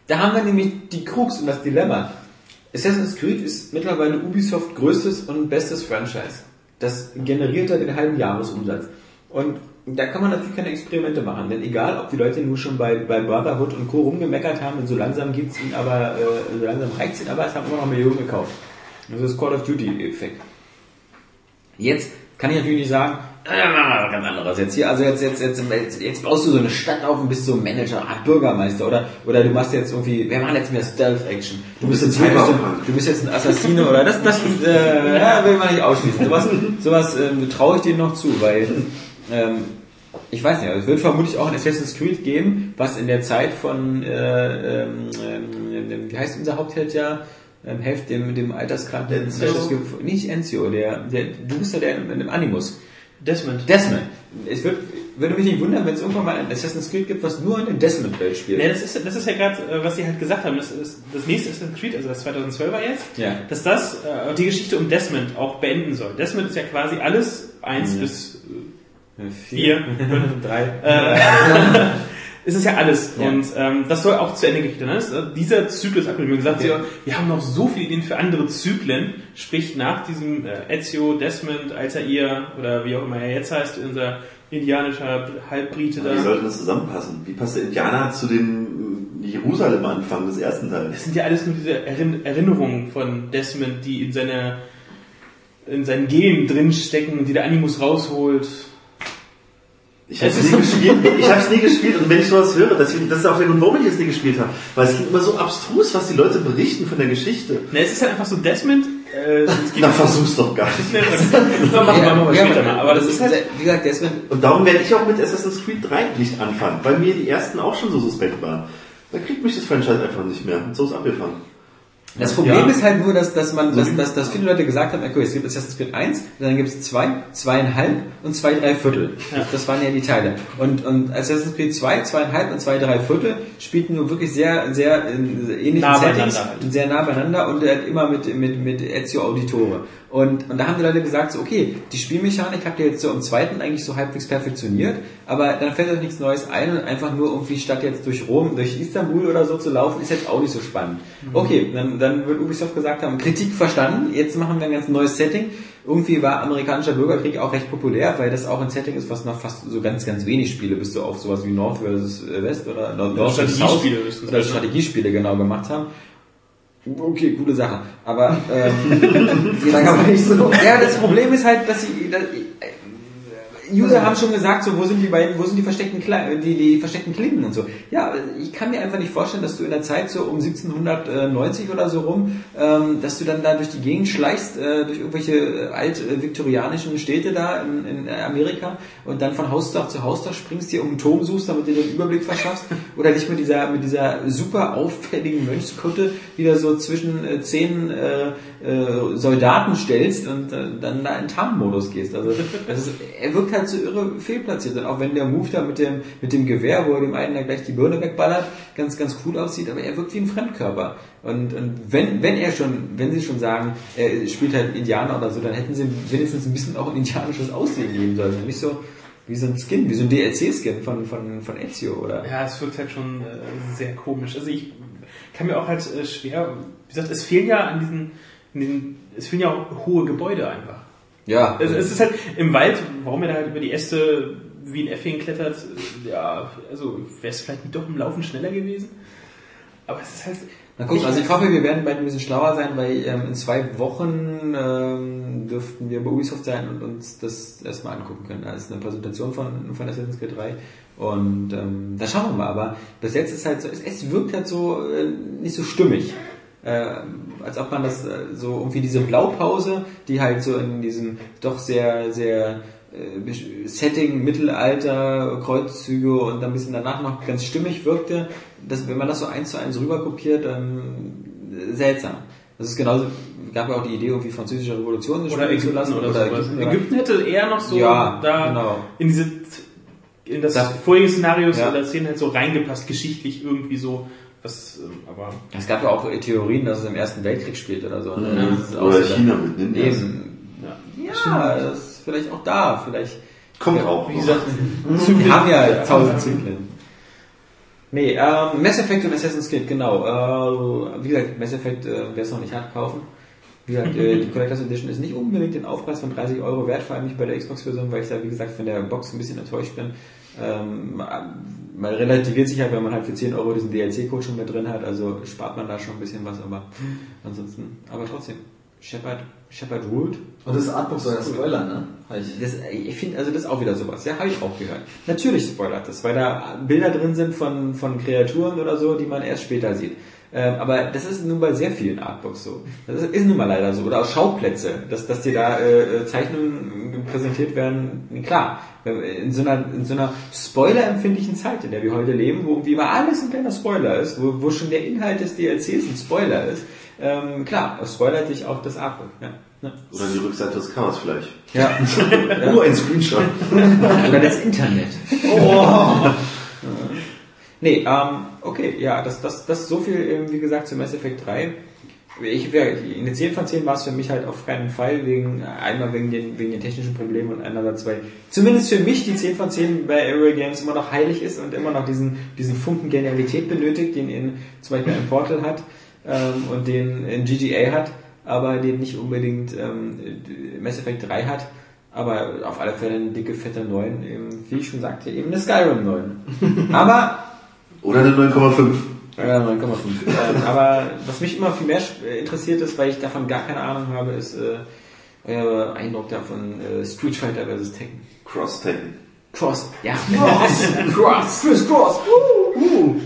da haben wir nämlich die Krux und das Dilemma. Assassin's Creed ist mittlerweile Ubisoft größtes und bestes Franchise. Das generiert da den halben Jahresumsatz. Und da kann man natürlich keine Experimente machen, denn egal, ob die Leute nur schon bei, bei Brotherhood und Co. rumgemeckert haben, und so langsam gibt's ihnen aber, äh, so langsam reicht's ihnen aber, es haben immer noch Millionen gekauft. Das ist Call of Duty-Effekt. Jetzt kann ich natürlich nicht sagen, äh, ganz anderes jetzt hier. Also jetzt, jetzt, jetzt, jetzt, jetzt baust du so eine Stadt auf und bist so ein Manager, Art Bürgermeister oder, oder du machst jetzt irgendwie, wir machen jetzt mehr Stealth-Action. Du bist jetzt Cyberpunk. du, bist jetzt ein Assassino oder das, das, äh, ja, will man nicht ausschließen. Sowas, sowas ähm, traue ich dir noch zu, weil, ähm, ich weiß nicht, es wird vermutlich auch ein Assassin's Creed geben, was in der Zeit von, äh, ähm, ähm, wie heißt unser Hauptheld ja, ähm, helft dem, dem alterskranken, Ezio? nicht Enzio, der, der, du bist ja der mit dem Animus. Desmond. Desmond. Es wird, würde mich nicht wundern, wenn es irgendwann mal ein Assassin's Creed gibt, was nur in der Desmond-Welt spielt. Ja, das ist, das ist ja gerade, äh, was Sie halt gesagt haben. Das, ist, das nächste Assassin's Creed, also das 2012er jetzt, Ja. dass das äh, die Geschichte um Desmond auch beenden soll. Desmond ist ja quasi alles eins Ja. bis Vier, [LAUGHS] drei. äh, [LAUGHS] [LAUGHS] ist es ja alles. Ja. Und ähm, das soll auch zu Ende gerichtet werden. Äh, dieser Zyklus haben gesagt, Ja. wir, haben noch so viele Ideen für andere Zyklen, sprich nach diesem äh, Ezio, Desmond, Altair oder wie auch immer er jetzt heißt, unser indianischer Halbbrite Wie da. sollte das zusammenpassen? Wie passt der Indianer zu dem äh, Jerusalem-Anfang des ersten Teils? Das sind ja alles nur diese Erinn Erinnerungen von Desmond, die in seiner in seinen Genen drinstecken, die der Animus rausholt. Ich habe Es nie gespielt. Ich habe es nie gespielt und wenn ich sowas höre, das, das ist auch der Grund, warum ich es nie gespielt habe, weil es klingt immer so abstrus, was die Leute berichten von der Geschichte. Ne, es ist halt einfach so Desmond. Äh, [LAUGHS] Na, versuch's doch gar nicht. [LAUGHS] Na, machen wir mal später mal. Aber das ist halt wie gesagt, Desmond, Und darum werde ich auch mit Assassin's Creed 3 nicht anfangen, weil mir die ersten auch schon so suspekt waren. Da kriegt mich das Franchise einfach nicht mehr. Und so ist abgefangen. Das Problem Ja. ist halt nur, dass, dass man, dass, wie- dass, dass viele Leute gesagt haben, okay, es gibt Assassin's Creed 1, dann gibt es 2, zweieinhalb und zwei, drei Viertel. Das waren ja die Teile. Und, und Assassin's Creed 2, zweieinhalb und zwei, drei Viertel spielten nur wirklich sehr, sehr in ähnlichen Nah Settings, halt. sehr nah beieinander und halt immer mit, mit, mit Ezio Auditore. Und, und da haben die Leute gesagt, so, okay, die Spielmechanik habt ihr jetzt so im zweiten eigentlich so halbwegs perfektioniert, aber dann fällt euch nichts Neues ein und einfach nur irgendwie statt jetzt durch Rom, durch Istanbul oder so zu laufen, ist jetzt auch nicht so spannend. Okay, dann, dann wird Ubisoft gesagt haben, Kritik verstanden, jetzt machen wir ein ganz neues Setting. Irgendwie war amerikanischer Bürgerkrieg auch recht populär, weil das auch ein Setting ist, was noch fast so ganz, ganz wenig Spiele, bis du auf sowas wie North versus West oder North versus Strategiespiele South oder? Strategiespiele genau gemacht haben. Okay, coole Sache. Aber ähm, da kann man nicht so. Ja, das Problem ist halt, dass sie. Dass, User haben schon gesagt, so wo sind die beiden, wo sind die versteckten Kle die, die versteckten Klingen und so. Ja, ich kann mir einfach nicht vorstellen, dass du in der Zeit so um 1790 oder so rum, ähm, dass du dann da durch die Gegend schleichst, äh, durch irgendwelche alt-viktorianischen Städte da in, in Amerika und dann von Hausdach zu Hausdach springst, dir um einen Turm suchst, damit du dir den Überblick verschaffst [LAUGHS] oder dich mit dieser mit dieser super auffälligen Mönchskutte wieder so zwischen äh, zehn äh, äh, Soldaten stellst und äh, dann da in Tarnmodus gehst. Also das ist, er wirkt halt so irre fehlplatziert. Und auch wenn der Move da mit dem, mit dem Gewehr, wo er dem einen da gleich die Birne wegballert, ganz, ganz cool aussieht, aber er wirkt wie ein Fremdkörper. Und, und wenn, wenn er schon, wenn sie schon sagen, er spielt halt Indianer oder so, dann hätten sie wenigstens ein bisschen auch ein indianisches Aussehen geben sollen. Nicht so wie so ein Skin, wie so ein DLC-Skin von, von, von Ezio, oder? Ja, es wirkt halt schon äh, sehr komisch. Also ich kann mir auch halt äh, schwer, wie gesagt, es fehlen ja an diesen, diesen es fehlen ja auch hohe Gebäude einfach. Ja. Also es ist halt im Wald, warum er da halt über die Äste wie ein Äffchen klettert, ja, also wäre es vielleicht doch im Laufen schneller gewesen. Aber es ist halt. Na guck, also ich hoffe, wir werden bald ein bisschen schlauer sein, weil ähm, in zwei Wochen ähm, dürften wir bei Ubisoft sein und uns das erstmal angucken können. Da ist eine Präsentation von, von Assassin's Creed 3 und ähm, da schauen wir mal. Aber bis jetzt ist halt so, es, es wirkt halt so äh, nicht so stimmig. Äh, als ob man das äh, so irgendwie diese Blaupause, die halt so in diesem doch sehr, sehr äh, Setting, Mittelalter, Kreuzzüge und dann ein bisschen danach noch ganz stimmig wirkte, dass, wenn man das so eins zu eins rüber kopiert, ähm, seltsam. Das ist genauso, gab ja auch die Idee, irgendwie französische Revolution Oder spielen Ägypten oder, sowas. Ägypten, Ägypten, ja. hätte eher noch so Ja, da genau. in diese in das Da- vorige Szenario Ja. oder Szenen halt so reingepasst, geschichtlich irgendwie so. Was, ähm, aber Es gab ja auch Theorien, dass es im Ersten Weltkrieg spielt oder so. ne? Auch Oder China mit Ninjas. Eben. ja, Ja, das ist vielleicht auch da, vielleicht. Kommt auch. wie gesagt, [LAUGHS] Wir haben ja tausend Zyklen. Nee, ähm, Mass Effect und Assassin's Creed, genau. Äh, wie gesagt, Mass Effect, äh, wer es noch nicht hat, kaufen. Wie gesagt, äh, die Collectors Edition ist nicht unbedingt den Aufpreis von 30 Euro wert, vor allem nicht bei der Xbox-Version, weil ich da, wie gesagt, von der Box ein bisschen enttäuscht bin. Ähm, man relativiert sich halt, wenn man halt für 10 Euro diesen DLC-Code schon mit drin hat, also spart man da schon ein bisschen was, aber ansonsten, aber trotzdem, Shepard, Shepard Root, Und das Artbook soll ja spoilern, ne? Ich. das, ich finde, also das ist auch wieder sowas. Ja, habe ich auch gehört. Natürlich spoilert das, weil da Bilder drin sind von, von Kreaturen oder so, die man erst später sieht. Ähm, aber das ist nun bei sehr vielen Artbooks so. Das ist, nun mal leider so. Oder auch Schauplätze, dass, dass dir da äh, Zeichnungen präsentiert werden. Klar, in so einer, in so einer spoilerempfindlichen Zeit, in der wir heute leben, wo irgendwie immer alles ein kleiner Spoiler ist, wo, wo schon der Inhalt des DLCs ein Spoiler ist, ähm, klar, es spoilert dich auch das Artbook. Ja. Oder die Rückseite des Chaos vielleicht. Ja. [LAUGHS] Nur ein Screenshot. [LAUGHS] Oder das Internet. Oh. Nee, ähm, okay, ja, das, das, das so viel, ähm, wie gesagt, zu Mass Effect 3. Ich in den 10 von 10 war es für mich halt auf keinen Fall, wegen, einmal wegen den, wegen den technischen Problemen und einerseits, weil zumindest für mich die 10 von 10 bei Aerial Games immer noch heilig ist und immer noch diesen, diesen Funken Genialität benötigt, den in, zum Beispiel ein Portal hat, ähm, und den in GGA hat, aber den nicht unbedingt, ähm, Mass Effect 3 hat. Aber auf alle Fälle eine dicke, fette 9, eben, wie ich schon sagte, eben eine Skyrim 9. [LAUGHS] aber Oder eine 9,5. ja, 9,5. ähm, aber was mich immer viel mehr äh, interessiert ist, weil ich davon gar keine Ahnung habe, ist äh, euer Eindruck davon äh, Street Fighter vs. Tekken. Cross-Tacken. Cross. Ja. Cross. [LAUGHS] Cross. Chris Cross. Uh, uh.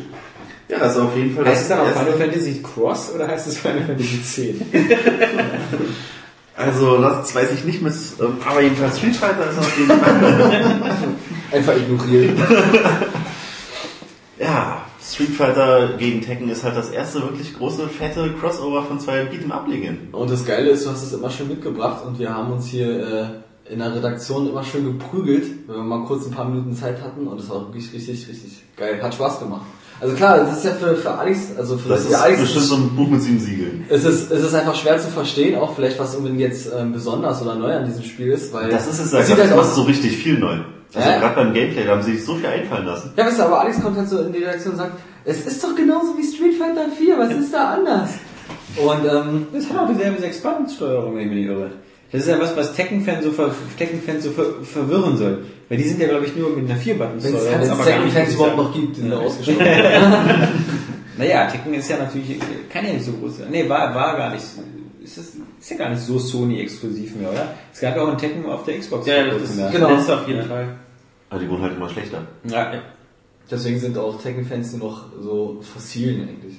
Ja, also auf jeden Fall Heißt es dann auch Final Fantasy Cross oder heißt es Final Fantasy 10? [LAUGHS] Also das weiß ich nicht mit, ähm, aber jedenfalls Street Fighter ist auf jeden Fall. [LAUGHS] Einfach ignorieren. Ja, Street Fighter gegen Tekken ist halt das erste wirklich große, fette Crossover von zwei Beat'em Up Legenden. Und das Geile ist, du hast es immer schön mitgebracht und wir haben uns hier äh, in der Redaktion immer schön geprügelt, wenn wir mal kurz ein paar Minuten Zeit hatten und das war wirklich richtig, richtig geil. Hat Spaß gemacht. Also klar, das ist ja für, für Alex, also für Das ist Alex bestimmt so ein Buch mit sieben Siegeln. es ist, es ist einfach schwer zu verstehen, auch vielleicht was unbedingt jetzt ähm, besonders oder neu an diesem Spiel ist, weil Das ist es es ja, sieht das halt macht aus. so richtig viel neu. Also Ja. gerade beim Gameplay, da haben sie sich so viel einfallen lassen. Ja, wisst ihr, aber Alex kommt halt so in die Redaktion und sagt, es ist doch genauso wie Street Fighter 4, was ist da anders? Und ähm, Das hat auch dieselbe Sechs-Button-Steuerung, wenn ich mich nicht irre. Das ist ja was, was Tekken-Fans so, ver Tekken so ver verwirren soll. Weil die sind ja, glaube ich, nur mit einer wenn es Vier-Button-Steuerung. nicht Second-Fans mit überhaupt noch gibt, sind ausgestorben. [LAUGHS] Naja, Tekken ist ja natürlich, kann ja nicht so groß sein. Nee, war, war gar nicht, ist, das, ist ja gar nicht so Sony-exklusiv mehr, oder? Es gab ja auch einen Tekken auf der Xbox. Ja, das ist, Genau. das ist auf jeden Fall. Aber die wurden halt immer schlechter. ja. ja. Deswegen sind auch Tekken-Fans nur noch so Fossilien eigentlich.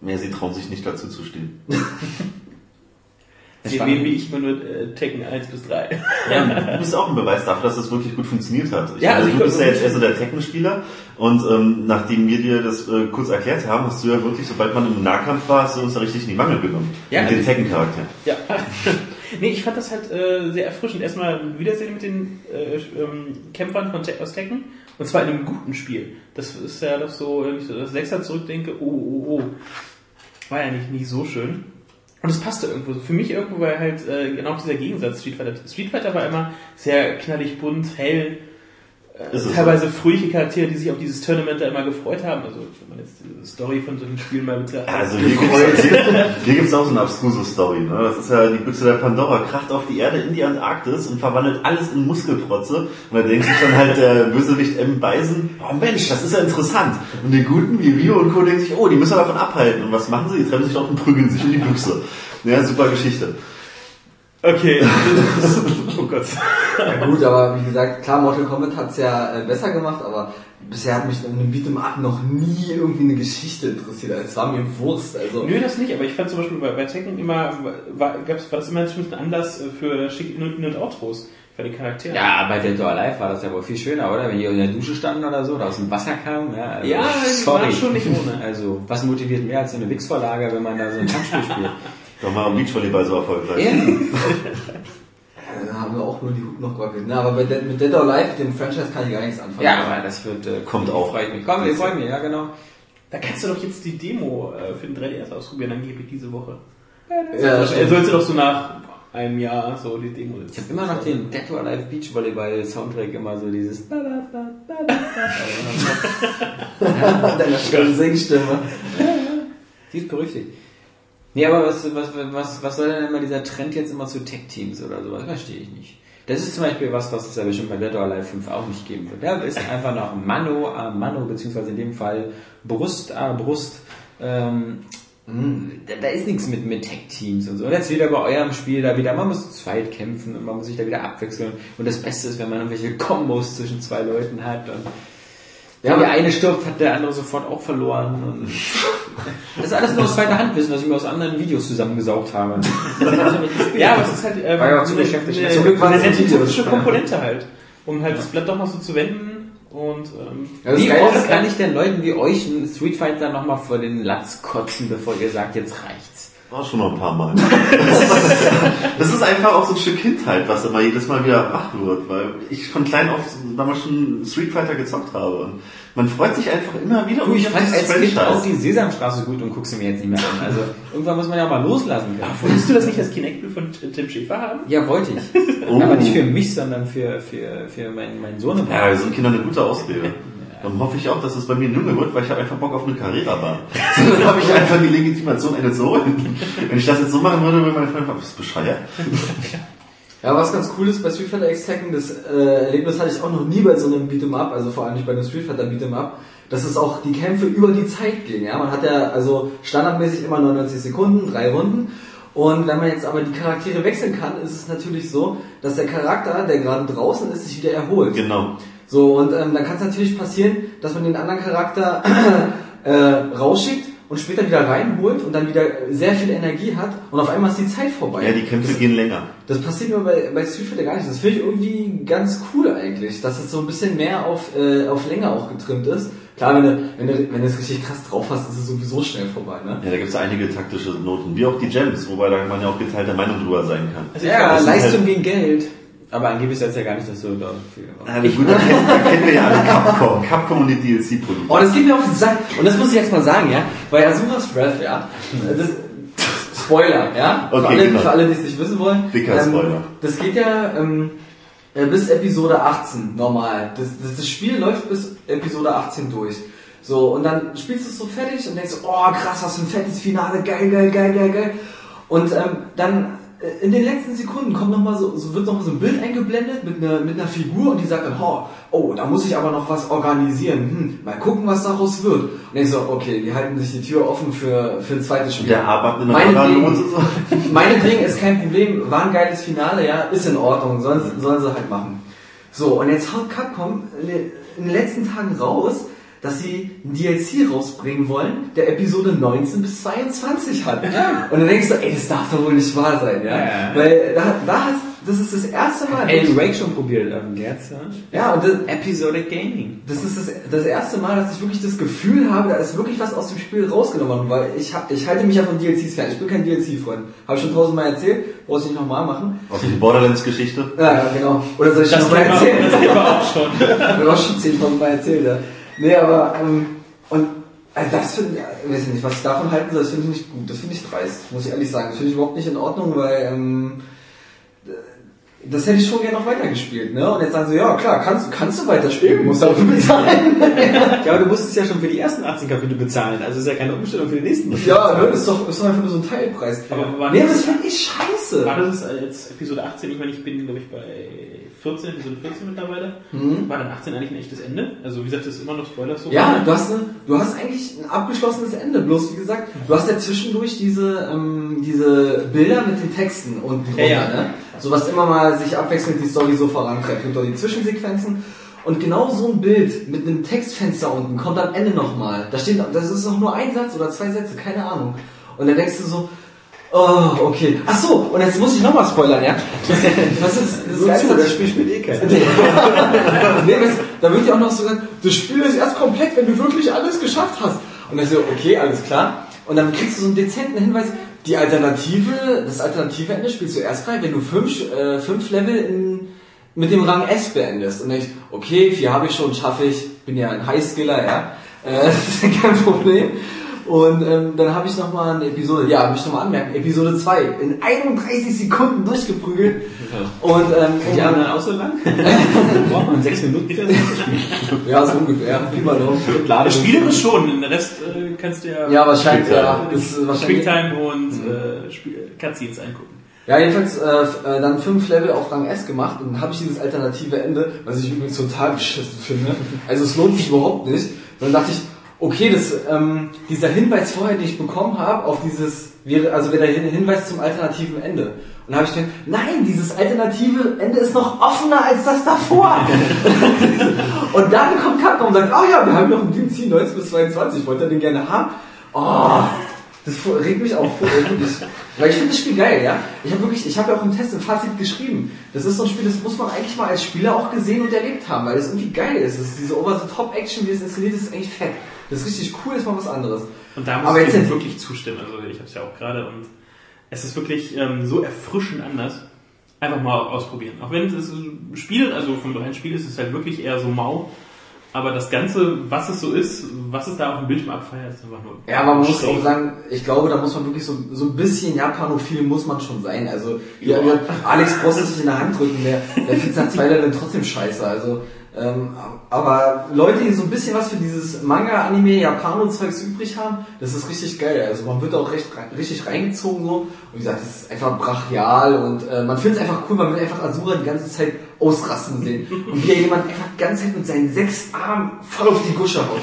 Mehr, sie trauen sich nicht dazu zu stehen. [LAUGHS] Wie, wie, wie ich immer nur äh, Tekken 1 bis 3. [LAUGHS] Ja, du bist auch ein Beweis dafür, dass das wirklich gut funktioniert hat. Ich Ja, meine, also ich du bist ja jetzt eher so der Tekken-Spieler und ähm, nachdem wir dir das äh, kurz erklärt haben, hast du ja wirklich, sobald man im Nahkampf war, hast du uns da richtig in die Mangel genommen. Ja, mit den also- Tekken-Charakter. Ja. [LAUGHS] nee, ich fand das halt äh, sehr erfrischend. Erstmal Wiedersehen mit den äh, ähm, Kämpfern von Te aus Tekken. Und zwar in einem guten Spiel. Das ist ja doch so, wenn ich so das Sechser zurückdenke, oh, oh, oh. War ja nicht, nicht so schön. Und es passte irgendwo. Für mich irgendwo war halt äh, genau dieser Gegensatz Street Fighter. Street Fighter war immer sehr knallig bunt, hell, es teilweise fröhliche Charaktere, die sich auf dieses Tournament da immer gefreut haben. Also wenn man jetzt die Story von solchen Spielen mal betrachtet. Also hier hier gibt's auch so eine abstruse Story. Ne? Das ist ja die Büchse der Pandora, kracht auf die Erde in die Antarktis und verwandelt alles in Muskelprotze. Und da denkt sich dann halt der Bösewicht M. Bison, oh Mensch, das ist ja interessant. Und die Guten wie Rio und Co. denken sich, oh, die müssen wir davon abhalten. Und was machen sie? Die treffen sich doch und prügeln sich in die Büchse. Ja, super Geschichte. Okay. [LAUGHS] oh Gott. Ja gut, aber wie gesagt, klar, Mortal Kombat hat's ja äh, besser gemacht, aber bisher hat mich in einem Beat'em Up noch nie irgendwie eine Geschichte interessiert. Also, Es war mir Wurst, also... Nö, das nicht, aber ich fand zum Beispiel bei, bei Tekken immer, war, gab's, war das immer ein Anlass äh, für schicke In- und Outros für die Charaktere. Ja, bei Dead or Alive war das ja wohl viel schöner, oder? Wenn die in der Dusche standen oder so, oder aus dem Wasser kamen. Ja, also, Ja, war schon nicht ohne. [LAUGHS] Also, was motiviert mehr als so eine Wix-Vorlage, wenn man da so ein Kampfspiel spielt? [LAUGHS] Doch mal am Beachvolleyball so erfolgreich. Ja. [LAUGHS] Da haben wir auch nur die Hut noch gewackelt. Na, aber bei Dead, mit Dead or Alive, dem Franchise kann ich gar nichts anfangen. ja, aber das wird, äh, Kommt auch. Freut mich. Komm, wir freuen mich, ja, genau. Da kannst du doch jetzt die Demo äh, für den 3DS ausprobieren, angeblich diese Woche. Ja, Er stimmt. sollte doch so nach einem Jahr so die Demo Ich habe immer noch den Dead or Alive Beachvolleyball Soundtrack immer so dieses [LAUGHS] deiner schönen Singstimme. Die ist berüchtigt. Nee, aber was, was, was, was soll denn immer dieser Trend jetzt immer zu Tech-Teams oder sowas? Verstehe ich nicht. Das ist zum Beispiel was, was es ja bestimmt bei Dead or Alive 5 auch nicht geben wird. Da ist einfach noch Mano a Mano, beziehungsweise in dem Fall Brust a Brust. Ähm, da, da ist nichts mit, mit Tech-Teams und so. Und jetzt wieder bei eurem Spiel da wieder, man muss zweit kämpfen und man muss sich da wieder abwechseln. Und das Beste ist, wenn man irgendwelche Kombos zwischen zwei Leuten hat und wenn Ja, der eine stirbt, hat der andere sofort auch verloren. [LAUGHS] Das ist alles nur aus zweiter Hand wissen, was ich mir aus anderen Videos zusammengesaugt habe. [LAUGHS] Ja, aber es ist halt äh, War ja auch zu beschäftigt. eine, Zum Glück waren eine ja. Komponente halt. Um halt das Blatt doch mal so zu wenden und ähm, Ja, Wie oft ist, kann ich denn Leuten wie euch einen Street Fighter nochmal vor den Latz kotzen, bevor ihr sagt, jetzt reicht's? War schon noch ein paar Mal. [LAUGHS] Das ist, einfach auch so ein Stück Kindheit, was immer jedes Mal wieder wach wird, weil ich von klein auf damals schon Street Fighter gezockt habe. Und man freut sich einfach immer wieder Du, ich fand als Kind auch Franchise. die Sesamstraße gut und guck sie mir jetzt nicht mehr an. Also irgendwann muss man ja auch mal loslassen können. Wolltest du das nicht als Kinect von Tim Schäfer haben? Ja, wollte ich. Oh. Aber nicht für mich, sondern für, für, für meinen, meinen Sohn. Ja, da sind Kinder eine gute Ausrede. Dann hoffe ich auch, dass es bei mir ein Junge wird, weil ich habe einfach Bock auf eine Carrera-Bahn. So, [LAUGHS] dann habe ich einfach die Legitimation, eine zu holen. Wenn ich das jetzt so machen würde, würde mein Freund sagen, bist du bescheuert? Ja, was ganz cool ist bei Street Fighter X Tekken, das äh, Erlebnis hatte ich auch noch nie bei so einem Beat'em Up, also vor allem nicht bei einem Street Fighter Beat'em Up, dass es auch die Kämpfe über die Zeit gehen. Ja, man hat ja also standardmäßig immer 99 Sekunden, drei Runden. Und wenn man jetzt aber die Charaktere wechseln kann, ist es natürlich so, dass der Charakter, der gerade draußen ist, sich wieder erholt. Genau. So, und ähm, dann kann es natürlich passieren, dass man den anderen Charakter [CLEARS THROAT] äh, rausschickt und später wieder reinholt und dann wieder sehr viel Energie hat und auf einmal ist die Zeit vorbei. Ja, die Kämpfe gehen länger. Das passiert mir bei, bei Street Fighter gar nicht. Das finde ich irgendwie ganz cool eigentlich, dass es so ein bisschen mehr auf, äh, auf Länge auch getrimmt ist. Klar, wenn du, wenn, du, wenn du es richtig krass drauf hast, ist es sowieso schnell vorbei, ne? Ja, da gibt es einige taktische Noten, wie auch die Gems, wobei da man ja auch geteilter Meinung drüber sein kann. Also Ja, das ist Leistung halt- gegen Geld. Aber angeblich ist das ja gar nicht, dass du da viel. Ja, gut, da kennen, da kennen wir ja alle Capcom. Capcom und die DLC-Produkte. Oh, das geht mir auf die Sache. Und das muss ich jetzt mal sagen, ja? Bei Azuras Wrath, ja? Das, Spoiler, ja? für, Okay, alle, genau. für alle, die es nicht wissen wollen. Dicker Spoiler. Das geht ja ähm, äh, bis Episode 18 normal. Das, das, das Spiel läuft bis Episode 18 durch. So, und dann spielst du es so fertig und denkst, so, oh krass, was für ein fettes Finale, geil, geil, geil, geil, geil. Und ähm, dann in den letzten Sekunden kommt noch mal so, so wird noch mal so ein Bild eingeblendet mit einer, mit einer Figur und die sagt dann, oh, oh, da muss ich aber noch was organisieren. Hm, mal gucken, was daraus wird. Und ich so, okay, die halten sich die Tür offen für, für ein zweites Spiel. Der Arbeit in der Meinetwegen, so. [LAUGHS] meinetwegen ist kein Problem, war ein geiles Finale, ja, ist in Ordnung, sollen, sollen sie halt machen. So, und jetzt haut Capcom in den letzten Tagen raus, dass sie ein DLC rausbringen wollen, der Episode 19 bis 22 hat. Und dann denkst du, ey, das darf doch wohl nicht wahr sein, ja? Ja. Weil da, da hat, das ist das erste Mal. Alan Wake schon probiert, ähm, jetzt, ja? ja, und das, Episodic Gaming. das ist das, das erste Mal, dass ich wirklich das Gefühl habe, da ist wirklich was aus dem Spiel rausgenommen worden, weil ich, hab- ich halte mich ja von DLCs fern. Ich bin kein DLC-Freund. Habe ich schon tausendmal erzählt, brauche ich nicht nochmal machen. Aus der Borderlands-Geschichte. Ja, ja, genau. Oder soll ich Das noch mal Thema, erzählen? das Thema auch schon. Ich habe auch schon zehntausendmal erzählt, ja. Nee, aber, ähm, und also das finde ich, weiß ich nicht, was ich davon halten soll, das finde ich nicht gut. Das finde ich dreist, muss ich ehrlich sagen. Das finde ich überhaupt nicht in Ordnung, weil, ähm, das hätte ich schon gerne noch weitergespielt, ne? Und jetzt sagen sie, ja klar, kannst, kannst du weiterspielen, musst dafür [LAUGHS] bezahlen. Ja, aber du musstest ja schon für die ersten 18 Kapitel bezahlen, also ist ja keine Umstellung für die nächsten. ja, ne, ist doch, ist doch einfach nur so ein Teilpreis. Aber war nee, das- das finde ich scheiße. War das jetzt Episode 18? Ich meine, ich bin, glaube ich, bei 14, Episode 14 mittlerweile. War dann 18 eigentlich ein echtes Ende? Also, wie gesagt, das ist immer noch Spoiler so. Ja, du hast, eine, du hast eigentlich ein abgeschlossenes Ende. Bloß wie gesagt, du hast ja zwischendurch diese, ähm, diese Bilder mit den Texten unten drunter, Ja, ja. ne? So was immer mal sich abwechselnd die Story so vorantreibt. Auch die Zwischensequenzen. Und genau so ein Bild mit einem Textfenster unten kommt am Ende nochmal. Da steht, das ist noch nur ein Satz oder zwei Sätze, keine Ahnung. Und dann denkst du so, oh, okay. Ach so, und jetzt muss ich nochmal spoilern, ja? Das, ist das So Geilste, zu, das Spiel spielt eh keiner. nee, da wird ja auch noch so gesagt, das Spiel ist erst komplett, wenn du wirklich alles geschafft hast. Und dann so, okay, alles klar. Und dann kriegst du so einen dezenten Hinweis, die Alternative, das alternative Ende spielst du erst frei, wenn du fünf, äh, fünf Level in, mit dem Rang S beendest. Und ich, okay, vier habe ich schon, schaffe ich, bin ja ein Highskiller, ja. Äh, [LAUGHS] kein Problem. Und ähm, dann habe ich nochmal eine Episode, ja, muss ich nochmal anmerken, Episode 2, in 31 Sekunden durchgeprügelt. Und ähm, Die anderen auch so lang? [LAUGHS] Braucht man sechs Minuten für das Spiel. [LAUGHS] ja, so ungefähr, mal Daumen. Ja, Spielerisch schon, den Rest äh, kannst du ja, Ja, wahrscheinlich, ja. Das ist wahrscheinlich. Quicktime und äh, Spiel- Cutscenes angucken. Ja, jedenfalls äh, äh, dann fünf Level auf Rang S gemacht und dann habe ich dieses alternative Ende, was ich übrigens total beschissen finde. Also es lohnt sich überhaupt nicht. Dann dachte ich, okay, das, ähm, dieser Hinweis vorher, den ich bekommen habe, auf dieses, wäre, also wäre der Hin- Hinweis zum alternativen Ende. Und dann habe ich gedacht, nein, dieses alternative Ende ist noch offener als das davor. [LAUGHS] und dann kommt Capcom und sagt, oh ja, wir haben noch einen DLC 19 bis 22, wollt ihr den gerne haben? Oh, das regt mich auch vor, äh, wirklich. Weil ich finde das Spiel geil, ja. Ich habe wirklich, ich habe ja auch im Test im Fazit geschrieben. Das ist so ein Spiel, das muss man eigentlich mal als Spieler auch gesehen und erlebt haben, weil es irgendwie geil ist. Das ist diese Over-the-Top-Action, wie es inszeniert ist, ist eigentlich fett. Das ist richtig cool, ist mal was anderes. Und da muss Aber ich jetzt wirklich zustimmen. Also ich habe es ja auch gerade und Es ist wirklich ähm, so erfrischend anders. Einfach mal ausprobieren. Auch wenn es ein Spiel, also vom reinen Spiel ist es halt wirklich eher so mau. Aber das Ganze, was es so ist, was es da auf dem Bildschirm abfeiert, ist einfach nur. Ja, man muss auch sagen, ich glaube, da muss man wirklich so, so ein bisschen Japanophil muss man schon sein. Also, ja. Alex du sich in der Hand drücken, der, der findet nach zwei Leveln trotzdem scheiße. Also, ähm, aber Leute, die so ein bisschen was für dieses Manga, Anime, Japano-Zeugs übrig haben, das ist richtig geil. Also man wird auch recht, richtig reingezogen so. Und wie gesagt, das ist einfach brachial und äh, man findet es einfach cool, man will einfach Asura die ganze Zeit ausrasten sehen. Und wie er jemand einfach die ganze Zeit mit seinen sechs Armen voll auf die Gusche haut.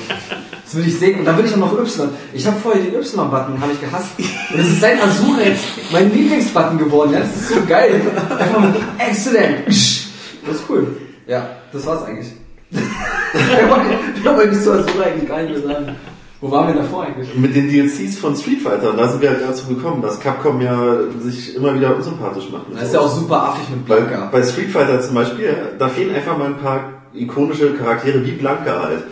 Das will ich sehen. Und dann will ich auch noch Y. Ich habe vorher den Y-Button, habe ich gehasst. Und das ist seit Asura jetzt mein Lieblingsbutton geworden. Ja, das ist so geil. Einfach mit Excellent. Das ist cool. Ja, das war's eigentlich. Wir wollen nicht zu Asura eigentlich gar nicht mehr sagen. Wo waren wir davor eigentlich? Mit den DLCs von Street Fighter, da sind wir halt dazu gekommen, dass Capcom ja sich immer wieder unsympathisch macht. Das ist ja auch super affig mit Bei, Blanca. bei Street Fighter zum Beispiel, da fehlen einfach mal ein paar ikonische Charaktere wie Blanca halt.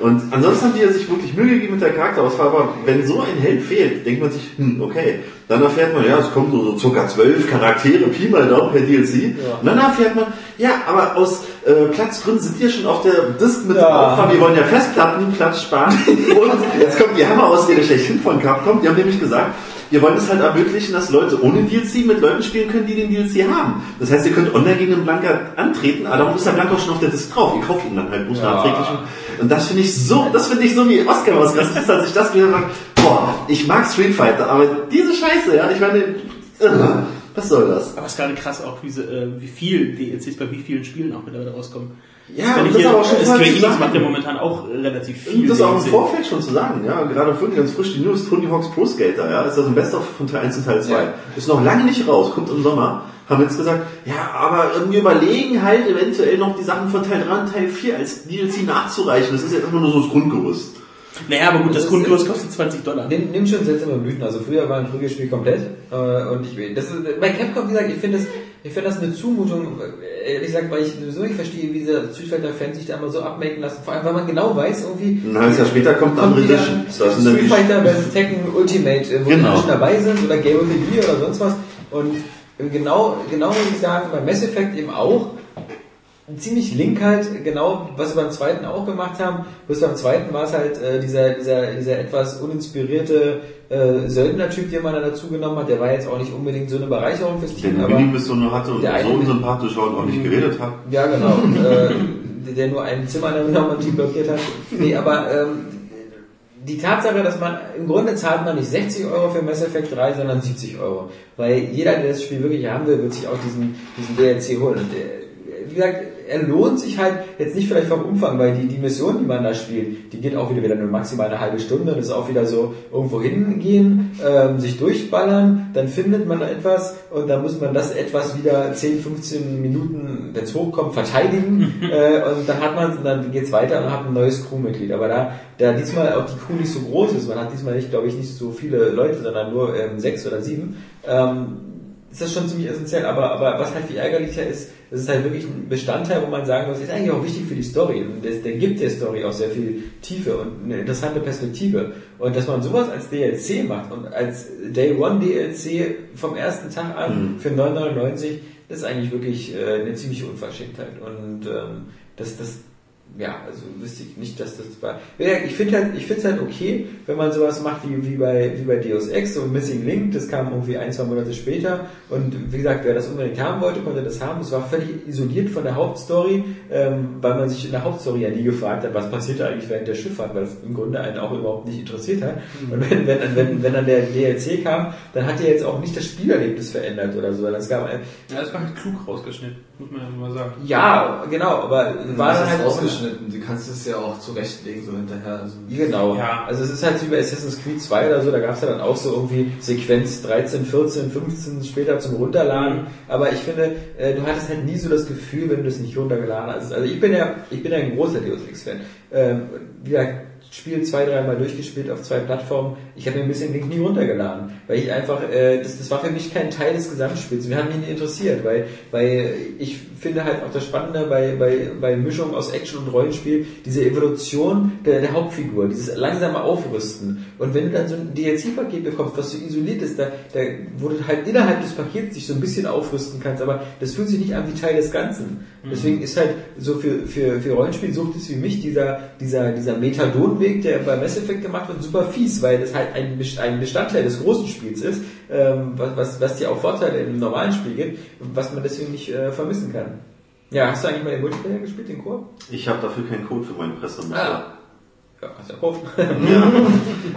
Und ansonsten haben die ja sich wirklich Mühe gegeben mit der Charakterauswahl, aber wenn so ein Held fehlt, denkt man sich, hm, okay. Dann erfährt man, ja, es kommen so, so circa zwölf Charaktere, Pi mal Daumen per DLC. Und dann erfährt man, ja, aber aus äh, Platzgründen sind ja schon auf der Disk mit Ja. drauf, wir wollen ja Festplattenplatz sparen. [LAUGHS] Und jetzt kommt die Hammerausrede schlechthin von Capcom, die haben nämlich gesagt, wir wollen es halt ermöglichen, dass Leute ohne DLC mit Leuten spielen können, die den DLC haben. Das heißt, ihr könnt online gegen den Blanka antreten, aber darum ist der Blanka auch schon auf der Disk drauf. Ihr kauft ihn dann halt bloß Ja. nachträglich. Und das finde ich so, das finde ich so wie Oscar ausgerastet ist, als ich das wieder sage, boah, ich mag Street Fighter, aber diese Scheiße, ja, ich meine, was soll das? Aber es ist gerade krass auch, wie, äh, wie viel DLCs bei wie vielen Spielen auch mittlerweile rauskommen. Ja, Wenn und das hier, aber auch schon Square vorher zu Enix macht ja momentan auch äh, relativ viel. Das auch im DLC. Vorfeld schon zu sagen, ja. Gerade vorhin ganz frisch die News, Tony Hawk's Pro Skater, ja, ist also ein Best-of von Teil 1 und Teil 2. Ja. Ist noch lange nicht raus, kommt im Sommer. Haben jetzt gesagt, ja, aber irgendwie überlegen halt eventuell noch die Sachen von Teil 3 und Teil 4 als DLC nachzureichen. Das ist jetzt immer nur so das Grundgerüst. Naja, aber gut, das, Das Grundgerüst kostet 20 Dollar. Nimm, nimm schon seltsame Blüten. Also früher war ein frühes Spiel komplett. Äh, und ich will. Das ist, bei Capcom, wie gesagt, ich finde das, ich finde das eine Zumutung, äh, ehrlich gesagt, weil ich sowieso nicht verstehe, wie diese Street Fighter-Fans sich da immer so abmaken lassen. Vor allem, weil man genau weiß, irgendwie. Ein halbes Jahr später kommt eine andere wieder Edition. Das sind dann Street Fighter vs. Tekken Ultimate, äh, wo Genau. die schon dabei sind, oder Game of the Year oder sonst was. Und genau, genau muss ich sagen, bei Mass Effect eben auch, ziemlich link halt, genau, was wir beim zweiten auch gemacht haben. Bloß beim zweiten war es halt äh, dieser, dieser, dieser etwas uninspirierte äh, Söldner-Typ, den man da dazu genommen hat. Der war jetzt auch nicht unbedingt so eine Bereicherung fürs Der Team, eine aber Mini-Mission hatte und Der so eine- unsympathisch war und auch nicht geredet hat. ja genau, äh, der nur ein Zimmer in der Normandie blockiert hat. Nee, aber ähm, die Tatsache, dass man, im Grunde zahlt man nicht 60 Euro für Mass Effect 3, sondern 70 Euro. Weil jeder, der das Spiel wirklich haben will, wird sich auch diesen, diesen DLC holen. Und äh, wie gesagt, er lohnt sich halt jetzt nicht vielleicht vom Umfang, weil die, die Mission, die man da spielt, die geht auch wieder, wieder nur maximal eine halbe Stunde. Das ist auch wieder so irgendwo hingehen, ähm, sich durchballern, dann findet man etwas und dann muss man das etwas wieder 10, 15 Minuten, wenn es hochkommt, verteidigen [LAUGHS] äh, und dann hat man, dann geht's weiter und hat ein neues Crewmitglied. Aber da, da diesmal auch die Crew nicht so groß ist, man hat diesmal nicht, glaube ich, nicht so viele Leute, sondern nur ähm, sechs oder sieben, ähm, ist das schon ziemlich essentiell. Aber, aber was halt viel ärgerlicher ist, das ist halt wirklich ein Bestandteil, wo man sagen muss, ist eigentlich auch wichtig für die Story. Und das, der gibt der Story auch sehr viel Tiefe und eine interessante Perspektive. Und dass man sowas als DLC macht und als Day One DLC vom ersten Tag an für 9,99, das ist eigentlich wirklich äh, eine ziemliche Unverschämtheit. Und ähm, das, das ja, also wüsste ich nicht, dass das war. Ich finde halt, ich finde es halt okay, wenn man sowas macht wie, wie bei wie bei Deus Ex, so Missing Link, das kam irgendwie ein, zwei Monate später und wie gesagt, wer das unbedingt haben wollte, konnte das haben. Es war völlig isoliert von der Hauptstory, ähm, weil man sich in der Hauptstory ja nie gefragt hat, was passiert da eigentlich während der Schifffahrt, weil es im Grunde einen auch überhaupt nicht interessiert hat. Und wenn, wenn, wenn, wenn dann der DLC kam, dann hat er jetzt auch nicht das Spielerlebnis verändert oder so, es gab ein, Ja, das war halt klug rausgeschnitten, muss man ja mal sagen. ja, genau, aber war das dann ist halt ausgeschnitten. Du kannst es ja auch zurechtlegen, so hinterher. Also Genau. Ja. Also es ist halt wie bei Assassin's Creed 2 oder so, da gab es ja dann auch so irgendwie Sequenz 13, 14, 15 später zum Runterladen. Aber ich finde, äh, du hattest halt nie so das Gefühl, wenn du das nicht runtergeladen hast. Also ich bin ja, ich bin ja ein großer Deus Ex-Fan. Ähm, wie gesagt, Spiel zwei, dreimal durchgespielt auf zwei Plattformen. Ich habe mir ein bisschen Link nie runtergeladen, weil ich einfach, äh, das, das war für mich kein Teil des Gesamtspiels. Wir haben nicht interessiert, weil, weil ich finde halt auch das Spannende bei, bei, bei Mischung aus Action und Rollenspiel, diese Evolution der, der Hauptfigur, dieses langsame Aufrüsten. Und wenn du dann so ein DLC-Paket bekommst, was so isoliert ist, da, da, wo du halt innerhalb des Pakets dich so ein bisschen aufrüsten kannst, aber das fühlt sich nicht an wie Teil des Ganzen. Deswegen ist halt so für, für, für Rollenspielsucht ist wie mich dieser, dieser, dieser Methadon-Weg, der bei Mass Effect gemacht wird, super fies, weil das halt ein, Best- ein Bestandteil des großen Spiels ist, ähm, was, was, was dir auch Vorteile im normalen Spiel gibt, was man deswegen nicht äh, vermissen kann. Ja, hast du eigentlich mal den Multiplayer gespielt, den Koop? Ich habe dafür keinen Code für meine Presse. Ja, hast du ja kaufen. [LAUGHS] Ja.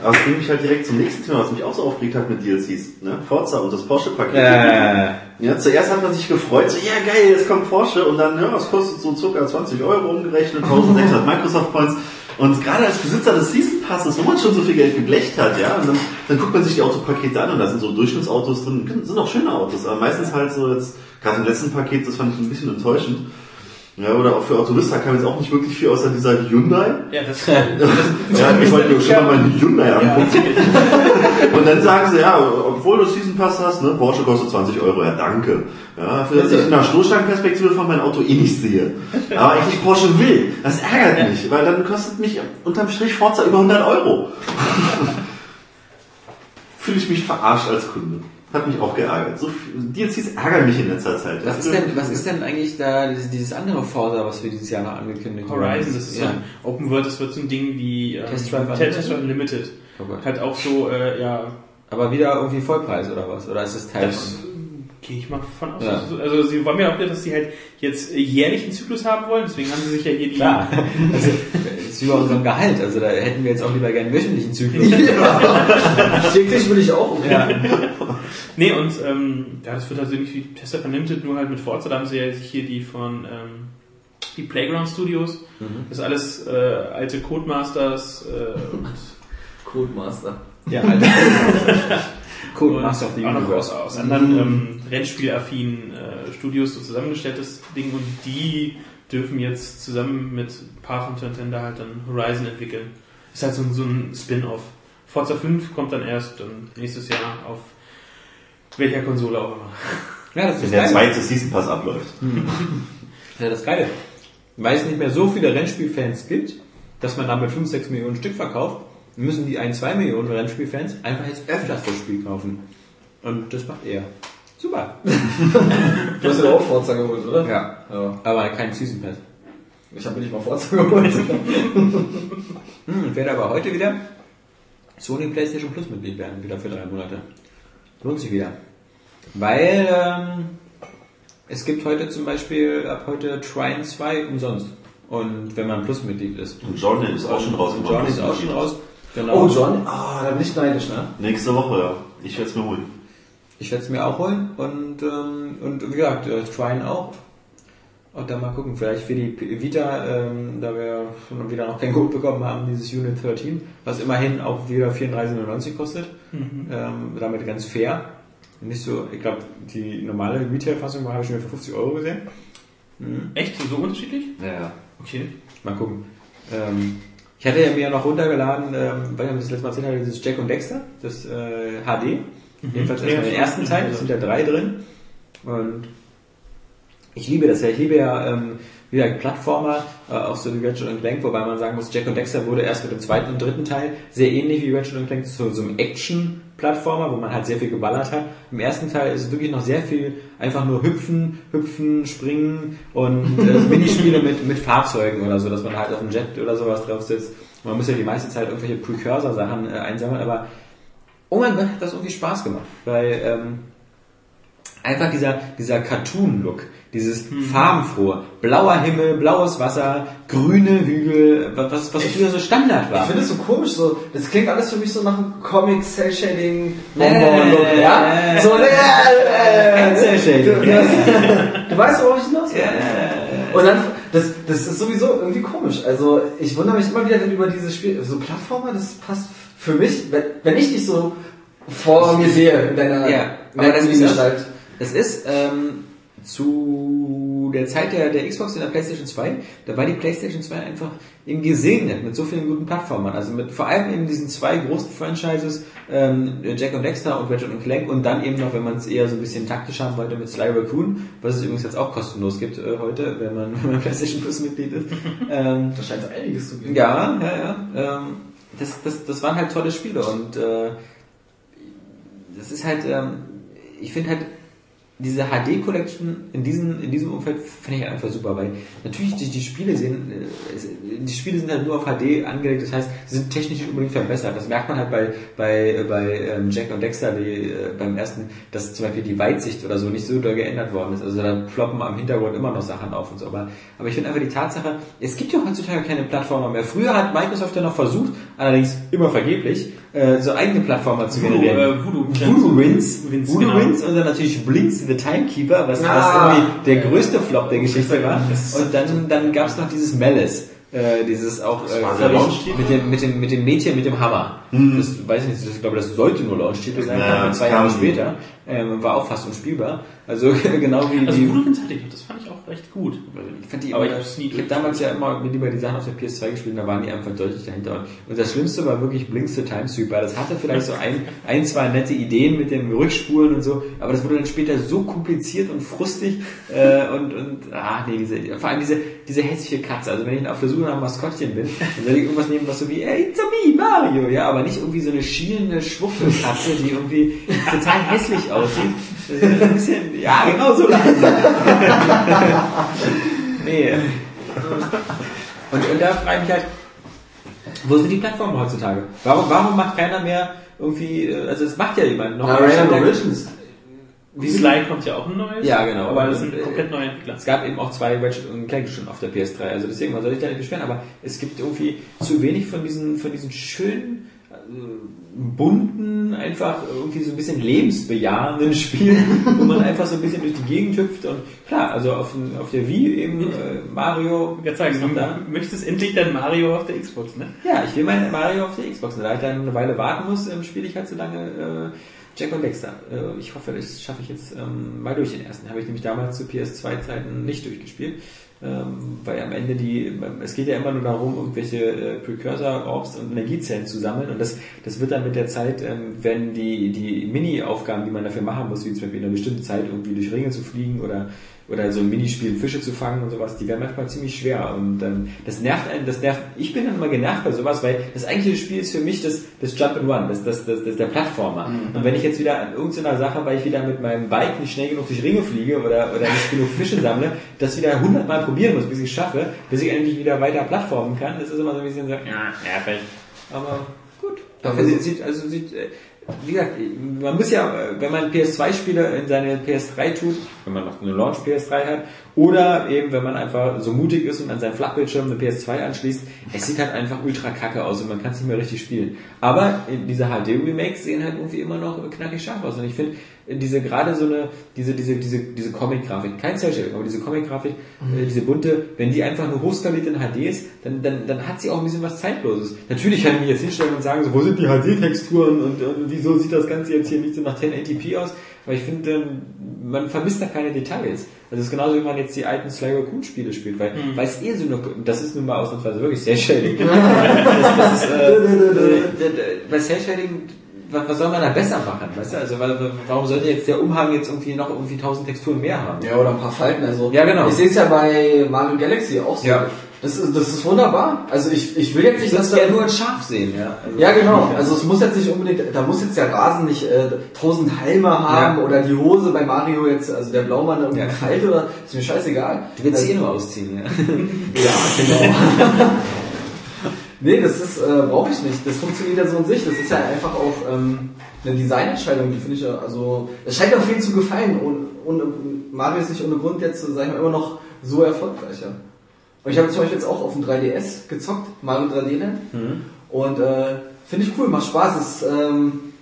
Aber es bringt mich halt direkt zum nächsten Thema, was mich auch so aufgeregt hat mit DLCs. Ne? Forza und das Porsche-Paket. Äh, Ja, zuerst hat man sich gefreut, so, ja geil, jetzt kommt Porsche und dann, ja, es kostet so circa 20 Euro umgerechnet, 1600 Microsoft Points. Und gerade als Besitzer des Season Passes, wo man schon so viel Geld geblecht hat, ja, dann, dann guckt man sich die Autopakete an und da sind so Durchschnittsautos drin, sind auch schöne Autos, aber meistens halt so jetzt, gerade im letzten Paket, das fand ich ein bisschen enttäuschend. Ja, oder auch für Autovista kam jetzt auch nicht wirklich viel außer dieser Hyundai. Ja, das, [LAUGHS] Ja, ich wollte mir schon mal meine Hyundai angucken. [LAUGHS] Und dann sagen sie, ja, obwohl du Season Pass hast, ne, Porsche kostet 20 Euro, ja danke. Ja, für dass ich in der Stoßstangenperspektive von meinem Auto eh nicht sehe. [LAUGHS] Aber ich nicht Porsche will. Das ärgert mich, weil dann kostet mich unterm Strich Forza über 100 Euro. Fühle ich mich verarscht als Kunde. Hat mich auch geärgert. So viel, DLCs ärgern mich in letzter Zeit. was ist denn, was ist denn eigentlich da dieses, andere Forza, was wir dieses Jahr noch angekündigt haben? Horizon, das ist so ja. ein Open World, das wird so ein Ding wie ähm, Test Drive Test Unlimited? Unlimited. Oh Gott. Halt auch so, äh, ja, Aber wieder irgendwie Vollpreis oder was? Oder ist das Teil das von? Gehe ich mal von aus. Ja. Also sie wollen mir auch dass sie halt jetzt äh, jährlich einen Zyklus haben wollen, deswegen haben sie sich ja hier die... Klar. Also, das ist über unserem Gehalt. Also da hätten wir jetzt auch lieber gerne einen wöchentlichen Zyklus. Täglich würde ich auch. Ja. Nee, und ähm, ja, das wird halt so ähnlich wie Tester Unlimited, nur halt mit Forza, da haben sie ja sich hier die von ähm, die Playground Studios, das ist alles äh, alte Codemasters äh, und Codemaster. Ja, Alter. [LAUGHS] Cool, und Master of the auch noch aus, aus anderen ähm, Rennspielaffinen äh, Studios so zusammengestelltes Ding und die dürfen jetzt zusammen mit ein paar von Nintendo halt dann Horizon entwickeln. Ist halt so, ein- so ein Spin-off. Forza 5 kommt dann erst ähm, nächstes Jahr auf welcher Konsole auch immer. Ja, das Wenn ist der geil. zweite Season Pass abläuft. Ja, das Geile. Weil es nicht mehr so viele Rennspielfans gibt, dass man damit 5, 6 Millionen Stück verkauft, müssen die 1, 2 Millionen Rennspielfans einfach jetzt öfters das Spiel kaufen. Und das macht er. Super. [LAUGHS] Du hast ja auch Forza geholt, oder? Ja. ja. Aber kein Season Pass. Ich habe mir nicht mal Forza geholt. [LAUGHS] Hm, ich werde aber heute wieder Sony PlayStation Plus Mitglied werden, wieder für drei Monate. Lohnt sich wieder. Weil ähm, es gibt heute zum Beispiel ab heute Trine 2 umsonst. Und wenn man Plus-Mitglied ist. Und Jordan ist auch schon rausgekommen. John ist auch schon raus. Genau. Oh, John? Ah, da bin ich neidisch, ne? Nächste Woche, ja. Ich werde es mir holen. Ich werde es mir auch holen und, ähm, und wie gesagt, äh, Trine auch. Und dann mal gucken, vielleicht für die Vita, ähm, da wir schon wieder noch kein Code bekommen haben, dieses Unit 13, was immerhin auch wieder 34,99 kostet. Ähm, damit ganz fair. Nicht so, ich glaube, die normale Retail-Fassung habe ich schon für 50 Euro gesehen. Echt? So unterschiedlich? Ja, ja. Okay. Mal gucken. Ähm, ich hatte ja mir noch runtergeladen, ähm, weil ich das letzte Mal erzählt hatte, dieses Jack und Dexter, das äh, HD. Jedenfalls Ja, erstmal den schon. ersten Teil, es sind ja drei drin. Und ich liebe das ja. Ich liebe ja ähm, wie gesagt, Plattformer, äh, auch so wie Ratchet Clank, wobei man sagen muss, Jack und Dexter wurde erst mit dem zweiten und dritten Teil sehr ähnlich wie Ratchet Clank zu so einem Action-Plattformer, wo man halt sehr viel geballert hat. Im ersten Teil ist es wirklich noch sehr viel einfach nur hüpfen, hüpfen, springen und äh, [LAUGHS] Minispiele mit, mit Fahrzeugen oder so, dass man halt auf einem Jet oder sowas drauf sitzt. Man muss ja die meiste Zeit irgendwelche Precursor-Sachen äh, einsammeln, aber oh mein Gott, hat das irgendwie Spaß gemacht, weil ähm, einfach dieser, dieser Cartoon-Look, dieses farbenfrohe, blauer Himmel, blaues Wasser, grüne Hügel, was, was früher so Standard Ich war. finde es so komisch, so, das klingt alles für mich so nach einem Comic Cell Shading Bonbon-Look, ja? So, äh, äh, Cell Shading, Du, du, du weißt, worauf ich hinaus will. Und dann, das, das ist sowieso irgendwie komisch. Also, ich wundere mich immer wieder wenn über dieses Spiel, so Plattformer, das passt für mich, wenn, wenn ich dich so vor mir sehe, in deiner, Ja, in deiner das ist das. Ist, ähm, zu der Zeit der, der Xbox und der PlayStation 2, da war die PlayStation 2 einfach eben gesegnet mit so vielen guten Plattformern. Also mit vor allem eben diesen zwei großen Franchises, ähm, Jack und Dexter und Ratchet und Clank und dann eben noch, wenn man es eher so ein bisschen taktisch haben wollte, mit Sly Raccoon, was es übrigens jetzt auch kostenlos gibt äh, heute, wenn man, [LAUGHS] wenn man PlayStation Plus Mitglied ist. [LAUGHS] Ähm, Da scheint es einiges zu geben. ja, ja, ja. Ähm, das, das, das waren halt tolle Spiele und äh, das ist halt, ähm, ich finde halt diese HD-Collection in diesem, in diesem Umfeld finde ich einfach super, weil natürlich die, die Spiele sehen, äh, die Spiele sind halt nur auf HD angelegt, das heißt, sie sind technisch nicht unbedingt verbessert. Das merkt man halt bei, bei, bei ähm, Jack und Dexter, die, äh, beim ersten, dass zum Beispiel die Weitsicht oder so nicht so doll geändert worden ist. Also da ploppen am Hintergrund immer noch Sachen auf und so. Aber, aber ich finde einfach die Tatsache, es gibt ja heutzutage keine Plattformer mehr. Früher hat Microsoft ja noch versucht, allerdings immer vergeblich, äh, so eigene Plattformer zu Voodoo, generieren. äh, Voodoo. Voodoo Wins, Wins, Voodoo genau. Wins und dann natürlich Blinks the Timekeeper, was, Ah. was irgendwie der größte Flop der Geschichte war. Und dann, dann gab es noch dieses Malice. Äh, dieses auch äh, ich, mit dem, mit, dem, mit dem Mädchen mit dem Hammer. Das weiß ich nicht, ich glaube, das sollte nur Launch-Titel sein, Ja, zwei Jahre später. Ähm, war auch fast unspielbar. Also [LAUGHS] genau wie Also die. Wins hatte ich noch, das fand ich auch recht gut. Ich fand die Aber immer, ich hab's nie ich habe damals ja immer mir lieber die Sachen auf der PS2 gespielt, da waren die einfach deutlich dahinter. Und das Schlimmste war wirklich Blinks the Time Sweeper. Das hatte vielleicht so ein, [LAUGHS] ein, zwei nette Ideen mit dem Rückspulen und so, aber das wurde dann später so kompliziert und frustig äh, und, und ah nee, diese, vor allem diese, diese hässliche Katze. Also wenn ich auf der Suche nach einem Maskottchen bin, dann soll ich irgendwas nehmen, was so wie, hey, it's a me, Mario, ja, aber nicht irgendwie so eine schielende Schwuchtelkatze, die irgendwie total hässlich aussieht. Ist ein bisschen, ja, genau so lang. [LAUGHS] nee. Und, und da frage ich mich halt, wo sind die Plattformen heutzutage? Warum, warum macht keiner mehr irgendwie, äh, also es macht ja jemand noch. Na, Random Origins. Wie Sly kommt ja auch ein neues. Ja, genau. Aber das sind äh, komplett neue Entwickler. Es gab eben auch zwei Ratchet und Clank schon auf der PS3, also deswegen, man soll sich da nicht beschweren, aber es gibt irgendwie zu wenig von diesen, von diesen schönen, bunten, einfach irgendwie so ein bisschen lebensbejahenden Spielen, wo man einfach so ein bisschen durch die Gegend hüpft und klar, also auf, auf der Wii eben äh, Mario Ich kann ist noch da. du möchtest endlich dein Mario auf der Xbox, ne? Ja, ich will mein Mario auf der Xbox. Und da ich dann eine Weile warten muss, ähm, spiele ich halt so lange äh, Jack und Dexter. Äh, ich hoffe, das schaffe ich jetzt ähm, mal durch den ersten. Habe ich nämlich damals zu PS2-Zeiten nicht durchgespielt. Ähm, weil am Ende die, es geht ja immer nur darum, irgendwelche äh, Precursor-Orbs und Energiezellen zu sammeln. Und das, das wird dann mit der Zeit, ähm, wenn die, die Mini-Aufgaben, die man dafür machen muss, wie zum Beispiel in einer bestimmten Zeit irgendwie durch Ringe zu fliegen oder oder so ein Minispiel Fische zu fangen und sowas, die werden manchmal ziemlich schwer und ähm, das nervt einen, das nervt, ich bin dann immer genervt bei sowas, weil das eigentliche Spiel ist für mich das, das Jump and Run, das, das, das, das der Plattformer. Und wenn ich jetzt wieder an irgendeiner Sache, weil ich wieder mit meinem Bike nicht schnell genug durch Ringe fliege oder, oder nicht genug Fische sammle, das wieder hundertmal probieren muss, bis ich es schaffe, bis ich endlich wieder weiter plattformen kann, das ist immer so ein bisschen so, ja, nervig. Aber gut. Dafür sieht, also sieht, äh, wie gesagt, man muss ja, äh, wenn man PS2-Spiele in seine PS3 tut, wenn man noch eine Launch PS3 hat, oder eben, wenn man einfach so mutig ist und an seinen Flachbildschirm eine PS2 anschließt, es sieht halt einfach ultra kacke aus und man kann es nicht mehr richtig spielen. Aber diese HD-Remakes sehen halt irgendwie immer noch knackig scharf aus und ich finde, diese gerade so eine, diese, diese, diese, diese Comic-Grafik, kein Cell-Shading, aber diese Comic-Grafik, äh, diese bunte, wenn die einfach nur hochskaliert in HD ist, dann, dann, dann hat sie auch ein bisschen was Zeitloses. Natürlich kann ich mich jetzt hinstellen und sagen, so, wo sind die HD-Texturen und, und wieso sieht das Ganze jetzt hier nicht so nach 1080p aus? Aber ich finde, man vermisst da keine Details. Also es ist genauso, wie man jetzt die alten Sly Raccoon Spiele spielt, weil, weil es eh so eine, das ist nun mal ausnahmsweise wirklich Cell Shading. [LAUGHS] das, das ist, [LAUGHS] äh, äh, bei Cell Shading, was, soll man da besser machen, weißt du? Also wa- wa- warum sollte jetzt der Umhang jetzt irgendwie noch irgendwie tausend Texturen mehr haben? Ja, oder ein paar Falten. Also Ja, genau. Ich sehe es ja bei Mario Galaxy auch so. Ja. Das ist, das ist wunderbar. Also ich, ich will jetzt Ich nicht, dass da gerne nur in scharf sehen, ja. Also, Ja, genau. Also es muss jetzt nicht unbedingt, da muss jetzt der Rasen nicht äh, tausend Helme haben Ja. oder die Hose bei Mario jetzt, also der Blaumann irgendwie Ja. kalt oder ist mir scheißegal. Du willst also, eh nur ausziehen, ja. [LAUGHS] Ja, genau. [LAUGHS] nee, das ist, äh, brauche ich nicht. Das funktioniert ja so in sich. Das ist ja einfach auch ähm, eine Designentscheidung, die finde ich ja, also, es scheint auch vielen zu gefallen und, und Mario ist nicht ohne Grund jetzt, sag ich mal, immer noch so erfolgreich. Ja. Und ich habe zum Beispiel jetzt auch auf dem 3DS gezockt, Mario 3D Land. Und äh, finde ich cool, macht Spaß, ist ähm,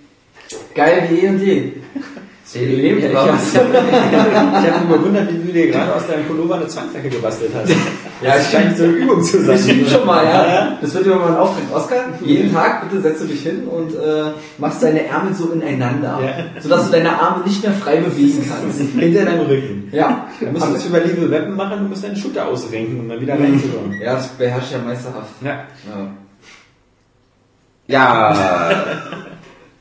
geil wie eh und je. Lebt [LAUGHS] ich oder habe mich bewundert, wie du dir gerade aus deinem Pullover eine Zwangsjacke gebastelt hast. [LAUGHS] Ja, das scheint so eine Übung zu sein. Ich übe schon mal, ja. Das wird immer mal ein Auftrag. Oskar, jeden Tag bitte setzt du dich hin und äh, machst deine Ärmel so ineinander, Ja. sodass du deine Arme nicht mehr frei bewegen kannst. [LAUGHS] Hinter deinem Rücken. Ja, Du musst das über Level Weapon machen, du musst deine Schulter ausrenken, um dann wieder reinzukommen. ja, das beherrscht ja meisterhaft. Ja. Ja. Ja.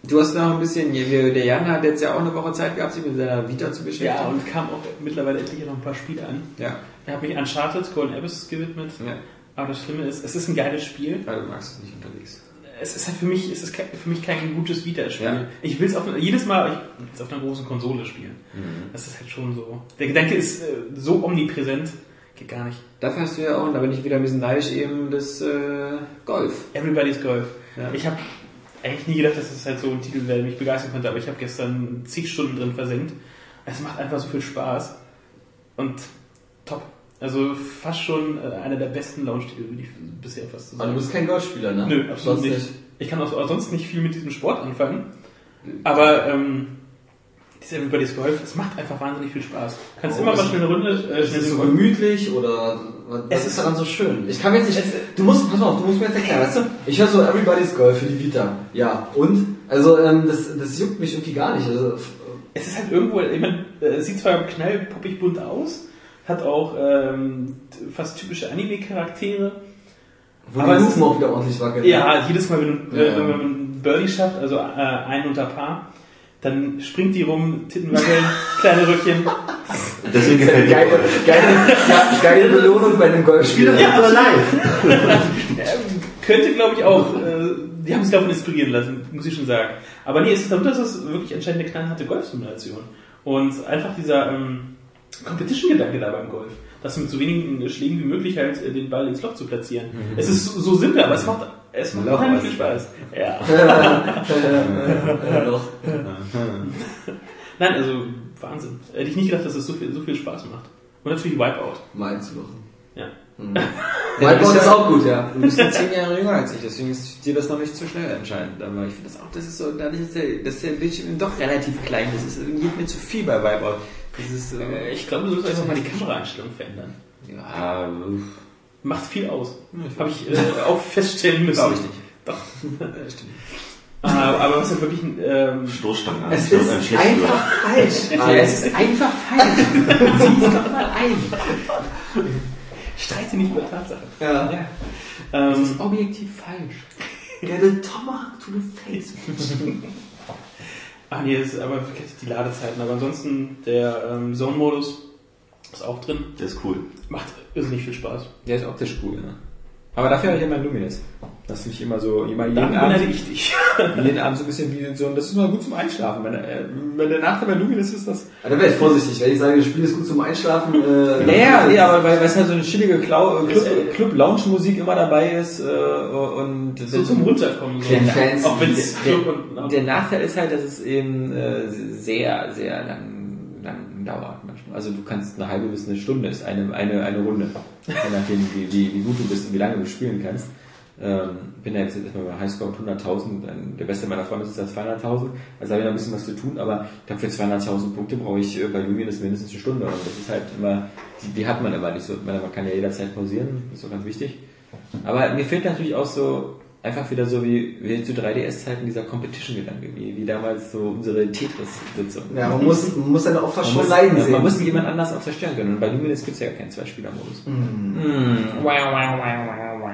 Du hast noch ein bisschen, der Jan hat jetzt ja auch eine Woche Zeit gehabt, sich mit seiner Vita zu beschäftigen. Ja, und kam auch mittlerweile endlich noch ein paar Spiele an. ja. Ich habe mich Uncharted Golden Abyss gewidmet. ja. Aber das Schlimme ist, es ist ein geiles Spiel. Also, du magst es nicht unterwegs. Es ist halt für mich, es ist für mich kein gutes Vita-Spiel. Ja. Ich will es auf jedes Mal ich auf einer großen Konsole spielen. Mhm. Das ist halt schon so. Der Gedanke ist äh, so omnipräsent, geht gar nicht. Dafür hast du ja auch, und da bin ich wieder ein bisschen neidisch, eben das äh, Golf. Everybody's Golf. Ja. Ich habe eigentlich nie gedacht, dass es halt so ein Titel wäre, der mich begeistern könnte, aber ich habe gestern zig Stunden drin versenkt. Es macht einfach so viel Spaß und top. Also fast schon äh, einer der besten Launch-Titel, würde ich bisher fast so Aber du sagen. bist kein Golfspieler, ne? Nö, absolut Sonst nicht. Ich kann auch, auch sonst nicht viel mit diesem Sport anfangen. Aber ähm, dieser Everybody's Golf, es macht einfach wahnsinnig viel Spaß. Du kannst Oh, immer mal ist- schnell eine Runde, äh, Ist es so gemütlich oder was, Es ist ist- daran so schön? Ich kann mir jetzt nicht. Du musst, pass auf, du musst mir jetzt erklären, weißt du? Ich höre so Everybody's Golf für die Vita. Ja, und? Also, ähm, das, das juckt mich irgendwie gar nicht. Also, Es ist halt irgendwo, ich meine, äh, es sieht zwar knallpoppig bunt aus, hat auch ähm, fast typische Anime-Charaktere. wo Aber die es ist- Lufen auch wieder ordentlich wackeln. Ja, jedes Mal, wenn, du, Ja. äh, wenn man einen Birdie schafft, also äh, ein unter Paar, dann springt die rum, Titten wackeln, kleine Röckchen. Deswegen gefällt mir Geile, geile, ja, geile Belohnung bei einem Golfspiel. Ja, aber live. [LAUGHS] Könnte, glaube ich, auch, äh, die haben sich davon inspirieren lassen, muss ich schon sagen. Aber nee, es ist darunter, dass es wirklich anscheinend eine knallharte Golfsimulation. Und einfach dieser ähm, Competition-Gedanke da beim Golf, dass mit so wenigen Schlägen wie möglich halt äh, den Ball ins Loch zu platzieren. Es ist so simpel, aber es macht, es macht Loch unheimlich viel Spaß. Ja. [LAUGHS] Ja, doch. Nein, also Wahnsinn. Hätte ich nicht gedacht, dass es so viel, so viel Spaß macht. Und natürlich Wipeout. Meinst du doch. Ja. [LAUGHS] Whiteboard ist auch gut, ja. Du bist ja zehn Jahre jünger als ich, deswegen ist dir das noch nicht zu schnell entscheidend. Aber ich finde das auch, das ist so, dadurch ist der, dass der Bildschirm doch relativ klein ist. Es geht mir zu viel bei Wipeout. Das ist, Äh, äh, Ich glaube, du sollst einfach mal die Kameraeinstellung verändern. ja, uff. Macht viel aus. Habe ich äh, auch feststellen müssen. Glaube ich nicht. Doch. stimmt. Äh, aber was halt wirklich ein, ähm, Stoßstangen an. Es ein ist einfach falsch. Es ist einfach falsch. [LAUGHS] Sieh es doch mal ein. streite nicht über Tatsachen. Ja. Ja, es Ähm, ist objektiv falsch. Get a tomahawk to the face. [LAUGHS] ah nee, das ist aber die Ladezeiten. Aber ansonsten der ähm, Zone-Modus ist auch drin. Der ist cool. Macht irrsinnig viel Spaß. Der ist optisch cool, ne? Aber dafür habe ich immer Luminous. Das mich immer so, immer jeden Da Abend, ich dich. [LAUGHS] jeden Abend so ein bisschen wie so, das ist mal gut zum Einschlafen. Wenn, äh, wenn der Nachteil bei Luminous ist, das Ja, da wäre ich vorsichtig, wenn ich sage, das Spiel ist gut zum Einschlafen. Äh, Naja, nee, aber weil weil es halt so eine chillige Clau- Club, Club Lounge Musik immer dabei ist äh, und So zum Runterkommen. So. Der Fans- Auch wenn es der, Club und der Nachteil ist halt, dass es eben äh, sehr, sehr lang, lang dauert manchmal. Also du kannst eine halbe bis eine Stunde ist eine, eine, eine Runde. Je nachdem, wie, wie, wie gut du bist und wie lange du spielen kannst. Ähm, bin da jetzt erstmal bei Highscore 100.000, ein- der beste meiner Freunde ist jetzt 200.000, also habe ich noch ein bisschen was zu tun, aber ich glaube für 200.000 Punkte brauche ich äh, bei Luminous mindestens eine Stunde und das ist halt immer, die, die hat man immer nicht so, man kann ja jederzeit pausieren, das ist auch ganz wichtig. Aber mir fehlt natürlich auch so, einfach wieder so wie, wie zu 3DS-Zeiten dieser Competition-Gedanke, wie, wie damals so unsere Tetris-Sitzung. Ja, man muss, man muss seine Opfer Man schon muss, leiden sehen. man muss jemand anders auch zerstören können. Und bei Luminous gibt es ja keinen Zwei-Spieler-Modus. Mm. Wow, wow, wow, wow, wow.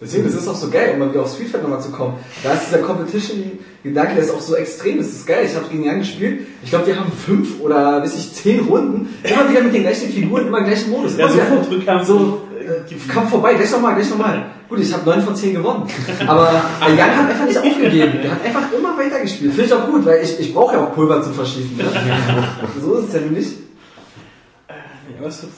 Deswegen ist es auch so geil, um mal wieder auf Street Fighter nochmal zu kommen. Da ist dieser Competition-Gedanke, der ist auch so extrem. Das ist geil. Ich habe gegen Jan gespielt. Ich glaube, wir haben fünf oder weiß ich zehn Runden. Immer wieder mit den gleichen Figuren, immer im gleichen Modus. Ja, Immer wieder- äh, Kampf vorbei, gleich nochmal, gleich nochmal. Gut, ich habe neun von zehn gewonnen. Aber [LAUGHS] Jan hat einfach nicht aufgegeben. Der hat einfach immer weiter gespielt. Finde ich auch gut, weil ich, ich brauche ja auch Pulver zum Verschießen. Ne? [LAUGHS] so ist es ja nämlich. Ja, aber es hat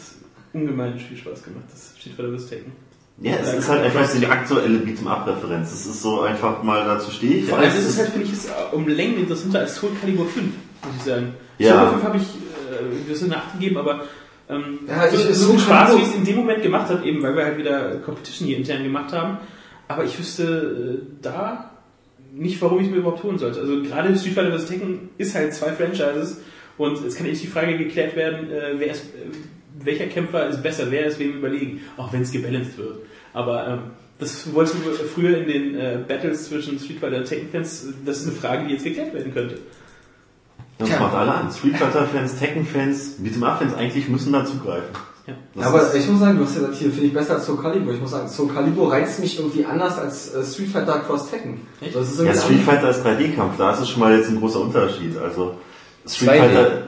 ungemein viel Spaß gemacht. Das steht vor der Taken. Ja, es ist halt einfach so die aktuelle Beat'em-up-Referenz. Es ist so einfach mal, dazu stehe ich. Vor allem ist es halt, finde ich, ist äh, um Längen interessanter als Soul Calibur 5, muss ich sagen. Ja. Soul Calibur 5 habe ich, äh, wir sind eine 8 gegeben, aber ähm, Ja, so, ich- so viel Spaß, wie es in dem Moment gemacht hat, eben, weil wir halt wieder Competition hier intern gemacht haben. Aber ich wüsste, äh, da nicht, warum ich mir überhaupt holen sollte. Also gerade Street Fighter vs. Tekken ist halt zwei Franchises und es kann echt die Frage geklärt werden, äh, wer ist, äh, welcher Kämpfer ist besser, wer ist wem überlegen, auch wenn es gebalanced wird. Aber ähm, das wolltest du früher in den äh, Battles zwischen Street Fighter und Tekken-Fans, das ist eine Frage, die jetzt geklärt werden könnte. Das Tja. macht alle an. Street Fighter-Fans, Tekken-Fans, Beat'em-Up-Fans eigentlich müssen da zugreifen. Ja. Das aber ich muss sagen, du hast ja gesagt, hier finde ich besser als Soul Calibur. Ich muss sagen, Soul Calibur reizt mich irgendwie anders als äh, Street Fighter Cross Tekken. Echt? Das ist Ja, Street. Fighter ist 3D-Kampf, da ist es schon mal jetzt ein großer Unterschied. Also Street 2D. Fighter.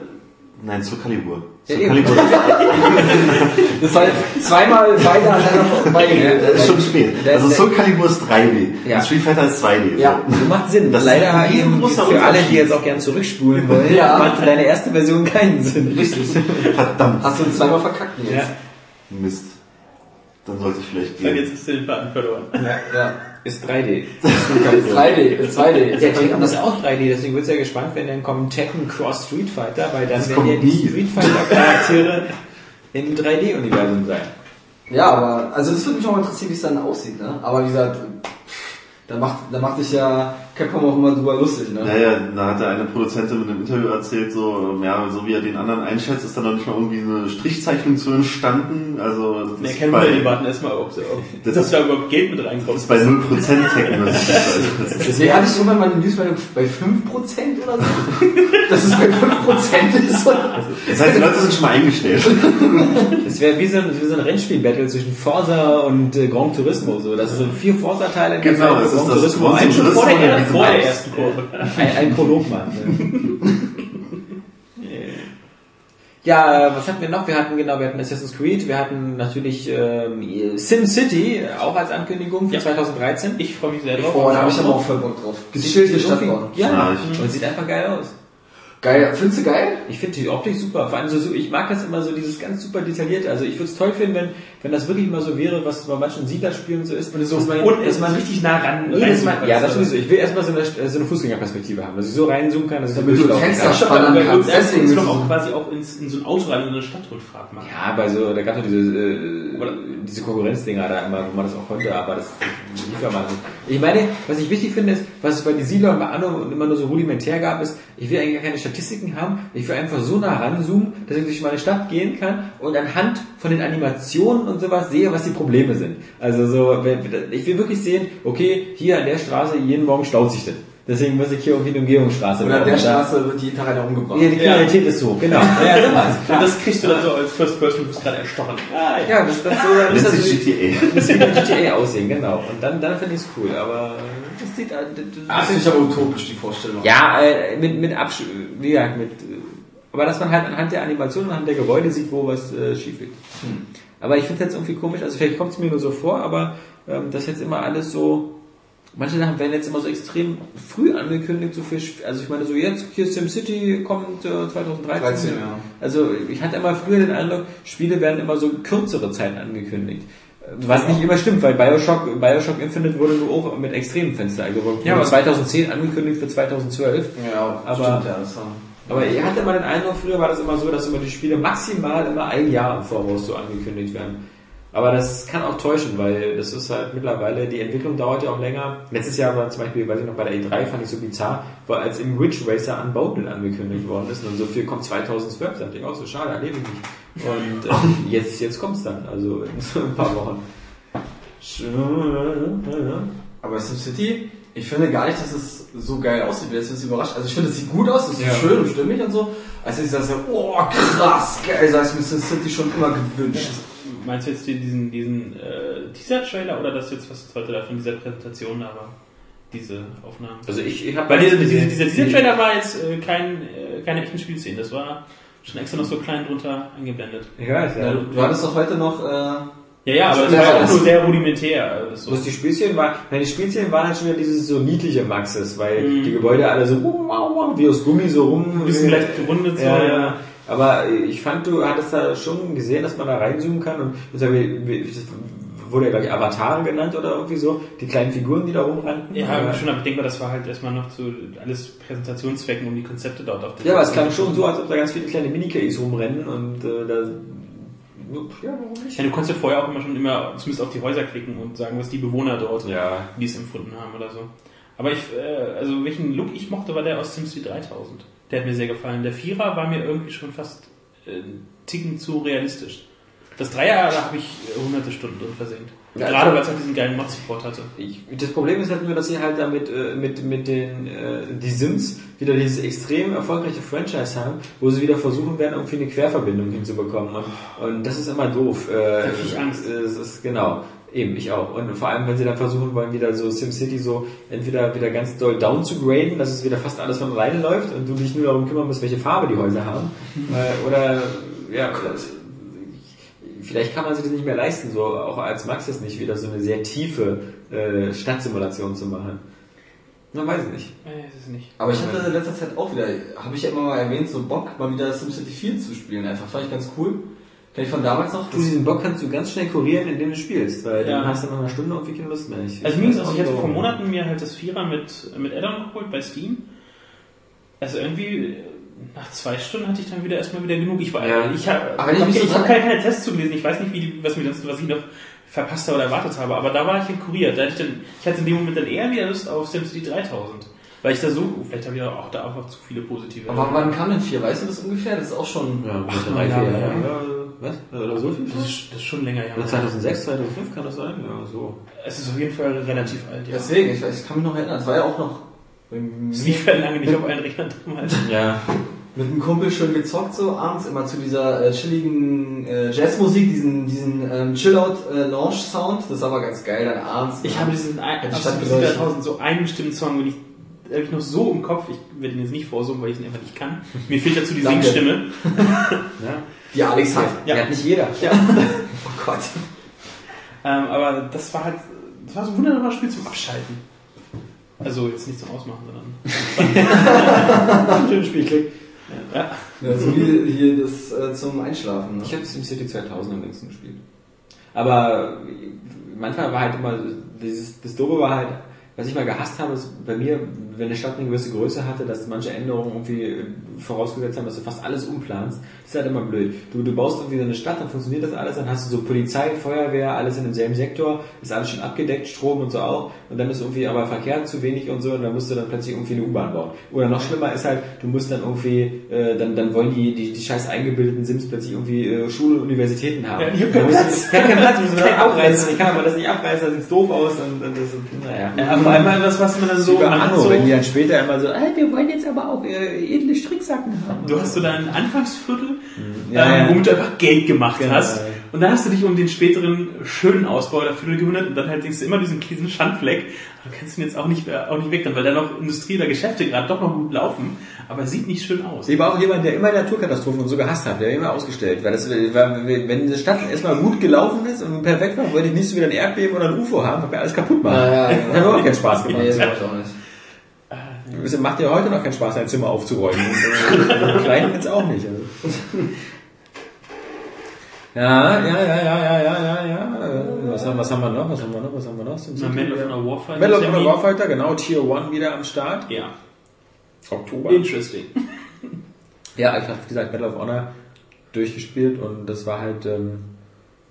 Nein, Soul Calibur. Soul eben. Calibur [LAUGHS] Das war jetzt zweimal beide aneinander vorbei. [LAUGHS] das ist schon spät. Also Soul Calibur ist 3D. Ja. Street Fighter ist 2D. Ja. So macht Sinn. Das Leider ist ein eben für alle, die jetzt auch gern zurückspulen wollen, Ja. macht deine erste Version keinen Sinn. Richtig. Verdammt. Hast du zweimal verkackt jetzt. Ja. Mist. Dann sollte ich vielleicht Dann gehen. jetzt ist der den Faden verloren. Ja. Ist 3D. 3D, 2D. Der Tekken ist auch 3D, deswegen wird es ja gespannt, wenn dann kommt Tekken Cross Street Fighter, weil dann Das werden ja die nie. Street Fighter Charaktere im 3D-Universum sein. Ja, aber, also das würde mich auch mal interessieren, wie es dann aussieht, ne? Aber wie gesagt, da macht, da macht sich ja Capcom auch immer drüber lustig, ne? Naja, da hat der eine Produzentin in einem Interview erzählt, so, ja, so wie er den anderen einschätzt, ist da noch nicht mal irgendwie eine Strichzeichnung zu entstanden. Also, das Wir ist kennen bei, wir den warten erstmal, ob, ob Das [LAUGHS] dass ist- da überhaupt Geld mit das reinkommt. ist bei 0% Tekken. Das ist, also, [LAUGHS] das Deswegen hatte ich irgendwann mal eine Newsmeldung bei 5% oder so. [LAUGHS] Dass es bei 5% ist. das heißt, die Leute sind schon mal eingestellt. Das wäre wie so ein, wie so ein Rennspiel-Battle zwischen Forza und äh, Gran Turismo. So. Das sind vier Forza-Teile. die Genau, das ist Gran das Turismo Gran ein, Turismo vor der, Ja, vor der ersten Kurve. ein, ein Prolog macht. Ne? Ja, was hatten wir noch? Wir hatten genau, wir hatten Assassin's Creed, wir hatten natürlich ähm, SimCity, auch als Ankündigung für Ja. 2013. Ich freue mich sehr drauf. Boah, da habe ich aber auch voll Bock drauf. Geschilderte Stadt bauen. Ja, Ja, und sieht einfach geil aus. Geil. Findest du geil? Ich finde die Optik super. Vor allem so, so, ich mag das immer so, dieses ganz super detaillierte. Also ich würde es toll finden, wenn, wenn das wirklich mal so wäre, was bei manchen Siedlerspielen so ist. Und so dass man, und dass man richtig nah ran. jedes Mal, ja, das sowieso. Ich will erstmal so eine, so eine Fußgängerperspektive haben, dass ich so reinzoomen kann, dass ich so Damit du durchlaufen Fenster kann. Spannern aber kannst. Deswegen du auch quasi auch ins, in so ein Auto rein in eine Stadtrundfahrt machen. Ja, bei so, da gab es diese, äh, diese Konkurrenzdinger da immer, wo man das auch konnte, aber das lief ja mal nicht. Ich meine, was ich wichtig finde, ist, was es bei den Siedler und bei Anno immer nur so rudimentär gab, ist, ich will eigentlich gar keine Statistiken haben, ich will einfach so nah ranzoomen, dass ich durch meine Stadt gehen kann und anhand von den Animationen und sowas sehe, was die Probleme sind. Also so, ich will wirklich sehen, okay, hier an der Straße jeden Morgen staut sich das. Deswegen muss ich hier irgendwie eine Umgehungsstraße Oder an der Straße wird jeden Tag einer umgebracht. Ja, die Kriminalität ist so, genau. Ja, so was. Und das kriegst du dann so als First Person, du bist gerade erstochen. Ah, Ja, das, das, so, das, das, sich GTA. [LAUGHS] das wie bei GTA aussehen, genau. Und dann, dann finde ich es cool, aber das sieht... Das, Ah, das ich aber utopisch, die Vorstellung. ja, äh, mit, mit Absch... Wie gesagt, mit... äh, Aber dass man halt anhand der Animation, anhand der Gebäude sieht, wo was äh, schief geht. Aber ich finde es jetzt irgendwie komisch, also vielleicht kommt es mir nur so vor, aber ähm, das jetzt immer alles so... Manche Sachen werden jetzt immer so extrem früh angekündigt, so viel, also ich meine so jetzt, hier SimCity kommt äh, 2013. 13, ja. Also ich hatte immer früher den Eindruck, Spiele werden immer so kürzere Zeiten angekündigt. Was nicht immer stimmt, weil Bioshock, Bioshock Infinite wurde nur auch mit extremen Fenster, wurde Ja, aber- 2010 angekündigt für 2012. Ja, Aber- stimmt, ja. Das war Aber ihr hatte immer den Eindruck, früher war das immer so, dass immer die Spiele maximal immer ein Jahr im Voraus so angekündigt werden. Aber das kann auch täuschen, weil das ist halt mittlerweile, die Entwicklung dauert ja auch länger. Letztes Jahr war zum Beispiel, weiß ich noch, bei der E3 fand ich so bizarr, weil als im Ridge Racer Unbounded angekündigt worden ist und so viel kommt 2012, dachte ich auch so, schade, erlebe ich nicht. Und ähm, [LAUGHS] jetzt, jetzt kommt's dann, also in so ein paar Wochen. Aber SimCity, ich finde gar nicht, dass es so geil aussieht. Jetzt bist du überrascht. Also ich finde, es sieht gut aus, es ist Ja. schön und stimmig und so. Also ich sage oh krass, geil, das ist mir SimCity schon immer gewünscht. Meinst du jetzt diesen, diesen äh, Teaser-Trailer oder das jetzt, was heute da von dieser Präsentation da war? Diese Aufnahmen? Also ich, ich habe Weil dieser, dieser, dieser, dieser Trailer war jetzt äh, kein, äh, keine echten Spielszenen, das war schon extra noch so klein drunter eingeblendet. Ich weiß, Ja, ja. du, du hattest doch heute noch, äh, Ja, ja, aber das Ja, war auch das- nur sehr rudimentär. Das so. Bloß die Spielszenen waren, nein, die Spielszenen waren halt schon wieder dieses so niedliche Maxes, weil Mhm. die Gebäude alle so wow, wow, wie aus Gummi so rum. ein bisschen leicht gerundet so. ja, ja. Aber ich fand, du hattest da schon gesehen, dass man da reinzoomen kann und das wurde ja, glaube ich, Avatare genannt oder irgendwie so, die kleinen Figuren, die da rumrannten. Ja, aber, schon, aber ich denke mal, das war halt erstmal noch zu alles Präsentationszwecken, um die Konzepte dort auf den ja, aber es klang schon so, als ob da ganz viele kleine Mini-KIs rumrennen und äh, da. Ja, warum nicht? Ja, du konntest ja vorher auch immer schon immer zumindest auf die Häuser klicken und sagen, was die Bewohner dort, Ja. wie es empfunden haben oder so. Aber ich, äh, also welchen Look ich mochte, war der aus SimCity 3000. Der hat mir sehr gefallen. Der Vierer war mir irgendwie schon fast äh, einen Ticken zu realistisch. Das Dreier, da habe ich äh, hunderte Stunden drin versenkt. Ja, Gerade also- weil es auch diesen geilen Mod-Support hatte. Ich, das Problem ist halt nur, dass sie halt damit äh, mit, mit den äh, die Sims wieder dieses extrem erfolgreiche Franchise haben, wo sie wieder versuchen werden, irgendwie eine Querverbindung hinzubekommen. Und, und das ist immer doof. Äh, Da ich Angst. äh, Es ist genau. Eben, ich auch. Und vor allem, wenn sie dann versuchen wollen, wieder so SimCity so entweder wieder ganz doll down zu graden, dass es wieder fast alles von alleine läuft und du dich nur darum kümmern musst, welche Farbe die Häuser haben. äh, oder, ja, vielleicht kann man sich das nicht mehr leisten, so auch als Max es nicht, wieder so eine sehr tiefe äh, Stadtsimulation zu machen. Man weiß es nicht. Äh, es ist nicht. Aber ich hatte in letzter Zeit auch wieder, habe ich ja immer mal erwähnt, so Bock, mal wieder SimCity 4 zu spielen. Einfach fand ich ganz cool. Ich von damals noch. Du, diesen Bock kannst du ganz schnell kurieren, indem du spielst, weil Ja. dann hast du nach einer Stunde irgendwie keine Lust mehr. Ich, Also mir auch, auch ich hatte vor. Monaten mir halt das Vierer mit, mit Addon geholt bei Steam. Also irgendwie nach zwei Stunden hatte ich dann wieder erstmal wieder genug. Ich war, Ja. ich habe ich ich hab keine, keine Tests zugelesen. Ich weiß nicht, wie die, was mir das, was ich noch verpasst habe oder erwartet habe. Aber da war ich dann kuriert. Da hatte ich, dann, ich hatte in dem Moment dann eher wieder Lust auf SimCity 3000. Weil ich da so, vielleicht habe ich auch da einfach zu viele positive. Aber wann kam denn 4? Weißt du das ungefähr? Das ist auch schon. Ja, Ach, drei, vier Jahre, Jahren. Was? Oder so viel? das, ist, das ist schon länger her. Oder 2006, 2005 kann das sein? Ja, so. Es ist auf jeden Fall relativ alt, ja. Deswegen, ich, weiß, ich kann mich noch erinnern. Es war ja auch noch Es lief ja lange nicht auf allen Rechnern damals. Ja. mit einem Kumpel schön gezockt, so abends immer zu dieser äh, chilligen äh, Jazzmusik, diesen, diesen ähm, Chill-Out-Launch-Sound. das war aber ganz geil, dann abends. Ich habe diesen ein, beleuchtet. 2000 so einen bestimmten Song, den ich, habe ich noch so im Kopf, ich werde ihn jetzt nicht vorsummen, weil ich ihn einfach nicht kann. Mir fehlt dazu die. Singstimme. [LAUGHS] ja. Die Alex hat. Ja. Die hat nicht jeder. Ja. [LAUGHS] Oh Gott. Ähm, aber das war halt, das war so ein wunderbares Spiel zum Abschalten. Also jetzt nicht zum Ausmachen, sondern. [LAUGHS] Schönes Spielklick. Ja. Ja, so wie hier das äh, zum Einschlafen. Ne? Ich habe SimCity 2000 am längsten gespielt. Aber manchmal war halt immer, dieses, das Dobe war halt, was ich mal gehasst habe, ist bei mir, wenn eine Stadt eine gewisse Größe hatte, dass manche Änderungen irgendwie vorausgesetzt haben, dass du fast alles umplanst. Das ist halt immer blöd. Du, du baust irgendwie so eine Stadt, dann funktioniert das alles, dann hast du so Polizei, Feuerwehr, alles in demselben Sektor, ist alles schon abgedeckt, Strom und so auch. Und dann ist irgendwie aber Verkehr zu wenig und so, und dann musst du dann plötzlich irgendwie eine U-Bahn bauen. Oder noch schlimmer ist halt, du musst dann irgendwie, äh, dann, dann wollen die, die, die scheiß eingebildeten Sims plötzlich irgendwie äh, Schule und Universitäten haben. Ja, ich hab Dann keinen Platz. Ich hab keinen Platz, müssen [LAUGHS] wir dann abreißen. Ich kann aber das nicht abreißen, da sieht's doof aus und, und das naja. Ja, vor allem was, was man dann so, Anno, so wenn die dann später immer so, äh, wir wollen jetzt aber auch äh, edle Stricksacken haben. Du hast so dein Anfangsviertel, Ja, ähm, ja. womit du einfach Geld gemacht Genau, hast. Ja. Und dann hast du dich um den späteren schönen Ausbau der Viertel gewundert und dann halt denkst du immer diesen diesen Schandfleck. Du kannst ihn jetzt auch nicht, auch nicht wegnehmen, weil da noch Industrie oder Geschäfte gerade doch noch gut laufen, aber es sieht nicht schön aus. Ich war auch jemand, der immer Naturkatastrophen und so gehasst hat, der immer ausgestellt. Weil das, war, wenn eine Stadt erstmal gut gelaufen ist und perfekt war, wollte ich nicht so wieder ein Erdbeben oder ein UFO haben, hab mir alles kaputt machen. Ja, ja, Das [LAUGHS] hat mir auch keinen Spaß gemacht. Nee, das ich auch nicht. Es macht dir heute noch keinen Spaß, ein Zimmer aufzuräumen. Äh, Kleinen jetzt auch nicht. Also. [LAUGHS] Ja, ja, ja, ja, ja, ja, ja, ja. Was haben, was haben wir noch? Was haben wir noch? Was haben wir noch? Na, Medal of Honor Warfighter. Medal of. Honor Warfighter, genau, Tier 1 wieder am Start. Ja, Oktober. interesting. [LAUGHS] Ja, ich habe wie gesagt Medal of Honor durchgespielt und das war halt ähm,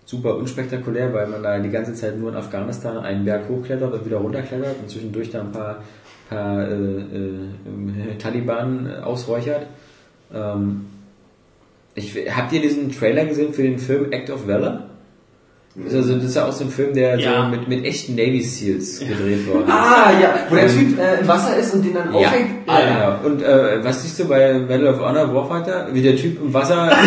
super unspektakulär, weil man da die ganze Zeit nur in Afghanistan einen Berg hochklettert und wieder runterklettert und zwischendurch da ein paar, paar äh, äh, [LAUGHS] Taliban ausräuchert. Ähm, ich, habt ihr diesen Trailer gesehen für den Film Act of Valor? Das ist, also, das ist ja auch so ein Film, der Ja. so mit, mit echten Navy Seals gedreht worden ist. Ah, ja, wo der Typ äh, im Wasser ist und den dann Ja, aufhängt. ja, genau. Und äh, was siehst du bei Medal of Honor Warfighter? Wie der Typ im Wasser. [LAUGHS]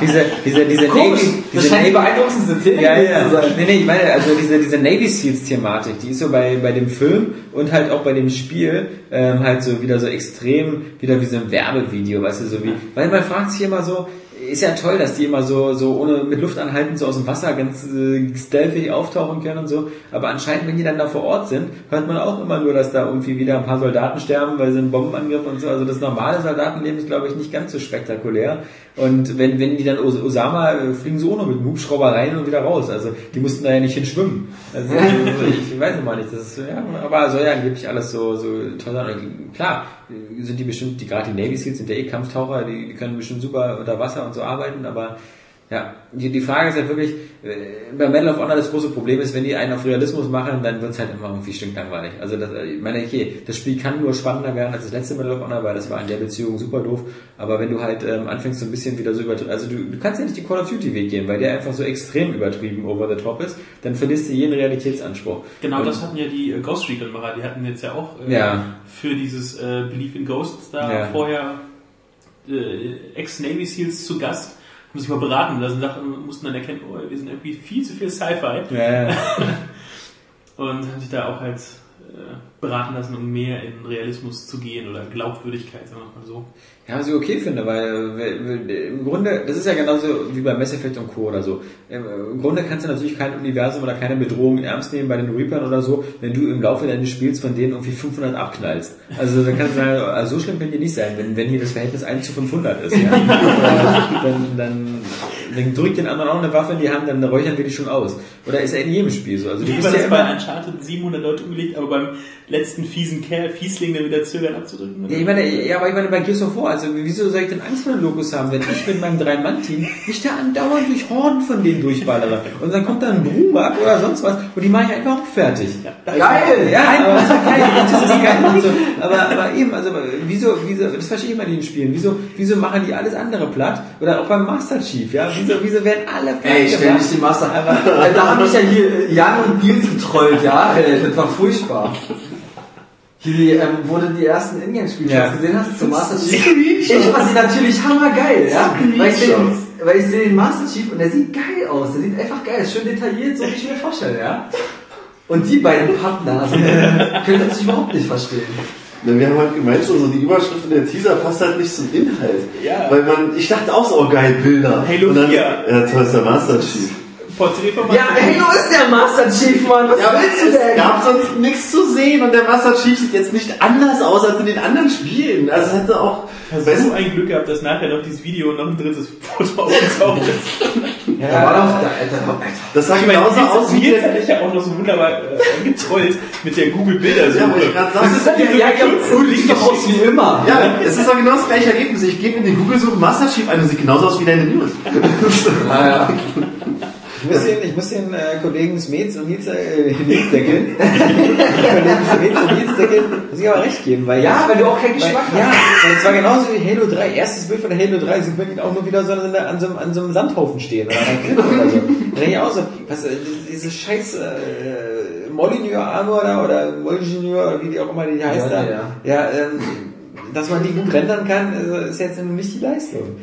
Diese, diese, diese Komisch, Navy. das Diese Navy beeindruckendste Szene ja, ja. zu sein. Nee, nee, ich meine, also diese, diese Navy Seals Thematik, die ist so bei, bei dem Film und halt auch bei dem Spiel ähm, halt so wieder so extrem, wieder wie so ein Werbevideo, weißt du, so wie, weil man fragt sich immer so, ist ja toll, dass die immer so, so ohne, mit Luft anhalten, so aus dem Wasser ganz äh, stealthy auftauchen können und so, aber anscheinend, wenn die dann da vor Ort sind, hört man auch immer nur, dass da irgendwie wieder ein paar Soldaten sterben, weil sie einen Bombenangriff und so, also das normale Soldatenleben ist, glaube ich, nicht ganz so spektakulär und wenn, wenn die dann Os Osama, äh, fliegen auch noch mit einem Hubschrauber rein und wieder raus. Also die mussten da ja nicht hinschwimmen. Also ich, [LAUGHS] ich weiß noch mal nicht. Das ist, ja, aber soll ja angeblich alles so, so toll sein. Und Klar, sind die bestimmt, die gerade die Navy Seals sind ja eh Kampftaucher, die, die können bestimmt super unter Wasser und so arbeiten, aber Ja, die, die Frage ist halt wirklich, äh, bei Medal of Honor das große Problem ist, wenn die einen auf Realismus machen, dann wird's halt immer irgendwie stinklangweilig. Also das, ich meine, okay, das Spiel kann nur spannender werden als das letzte Medal of Honor, weil das war in der Beziehung super doof. Aber wenn du halt ähm, anfängst so ein bisschen wieder so übertrieben, also du, du kannst ja nicht den Call of Duty Weg gehen, weil der einfach so extrem übertrieben over the top ist, dann verlierst du jeden Realitätsanspruch. Genau, Und- das hatten ja die äh, Ghost Recon-Macher, die hatten jetzt ja auch äh, Ja. für dieses äh, Belief in Ghosts da Ja. vorher äh, Ex-Navy Seals zu Gast, haben sich mal beraten lassen, dachten, mussten dann erkennen, oh, wir sind irgendwie viel zu viel Sci-Fi Ja, ja. [LAUGHS] und haben sich da auch halt beraten lassen, um mehr in Realismus zu gehen oder Glaubwürdigkeit, sagen wir mal so. Ja, was ich okay finde, weil, im Grunde, das ist ja genauso wie bei Mass Effect und Co. oder so. Im, Im Grunde kannst du natürlich kein Universum oder keine Bedrohung ernst nehmen bei den Reapern oder so, wenn du im Laufe deines Spiels von denen irgendwie 500 abknallst. Also dann kannst du sagen, also so schlimm können die nicht sein, wenn, wenn hier das Verhältnis 1 zu 500 ist. Ja? [LAUGHS] Äh, dann, dann, dann drückt den anderen auch eine Waffe in die Hand, dann räuchern wir die schon aus. Oder ist ja in jedem Spiel so. Also du Wie bist war ja das bei immer... Uncharted 700 Leute umgelegt, aber beim letzten fiesen Kerl, Fiesling, dann wieder zögern abzudrücken? Ja, ich meine, ja, aber ich meine, bei Gears of War, also wieso soll ich denn Angst vor den Logos haben, wenn ich mit meinem Drei-Mann-Team nicht da andauernd durch Horden von denen durchballere? Und dann kommt da ein Brumak oder sonst was und die mache ich einfach auch fertig. Geil! Ja, aber das ist ja geil, das ist geil und so. Aber, aber eben, also wieso, wieso, das verstehe ich immer in den Spielen, wieso, wieso machen die alles andere platt? Oder auch beim Master Chief, ja, wieso, wieso werden alle platt Ey, stell dich die Master. Äh, [LAUGHS] da haben mich ja hier Jan und Nils getrollt, ja. Das war furchtbar. Hier, die, ähm, wo du die ersten Ingame-Screenshots Ja. gesehen hast zum Master Chief. Ich fand sie natürlich hammergeil, ja. Weil ich sehe weil ich sehe den Master Chief und der sieht geil aus. Der sieht einfach geil, ist schön detailliert, so wie ich mir vorstelle, ja. Und die beiden Pappnasen können das überhaupt nicht verstehen. Na, wir haben halt gemeint, so die Überschrift in der Teaser passt halt nicht zum Inhalt. Ja. Weil man, ich dachte auch so, oh geil, Bilder. Halo Und dann, 4. Ja, toll, ist der Master Chief. Porträt von Ja, Halo ist der Master Chief, Mann. Was Ja, willst du es denn? gab sonst nichts zu sehen und der Master Chief sieht jetzt nicht anders aus als in den anderen Spielen. Also es hätte auch, Hast du so ein Glück gehabt, dass nachher noch dieses Video und noch ein drittes Foto [LAUGHS] aufgetaucht ist? Da war doch, da, Alter, Alter. das sah Ich genauso aus wie Nils der, hat dich ja auch noch so wunderbar äh, getrollt mit der Google-Bildersuche. ja, wollte ich gerade sagen. Das ist ja, ja, ja, gut, sieht doch aus wie immer. Ja, es ist doch genau das gleiche Ergebnis. Ich gebe in die Google-Suche Master Chief ein und sieht genauso aus wie deine News. Naja. [LAUGHS] Ich muss den, ich muss den äh, Kollegen Smets und Nils, äh, Nils deckeln. [LAUGHS] Kollegen Smets und Nils deckeln, muss ich aber recht geben, weil Ja, weil du auch keinen Geschmack weil, Ja, weil es war genauso wie Halo 3. Erstes Bild von der Halo 3 sieht man ihn auch nur wieder so an, so- an, so, einem- an so einem Sandhaufen stehen oder so. Da denke ich auch so, was, äh, diese scheiß äh, Molyneux Armor da oder Molyneux oder wie die auch immer die heißt Ja, da. ja. Ja, ähm, dass man die gut rendern kann, also, ist jetzt nicht die Leistung.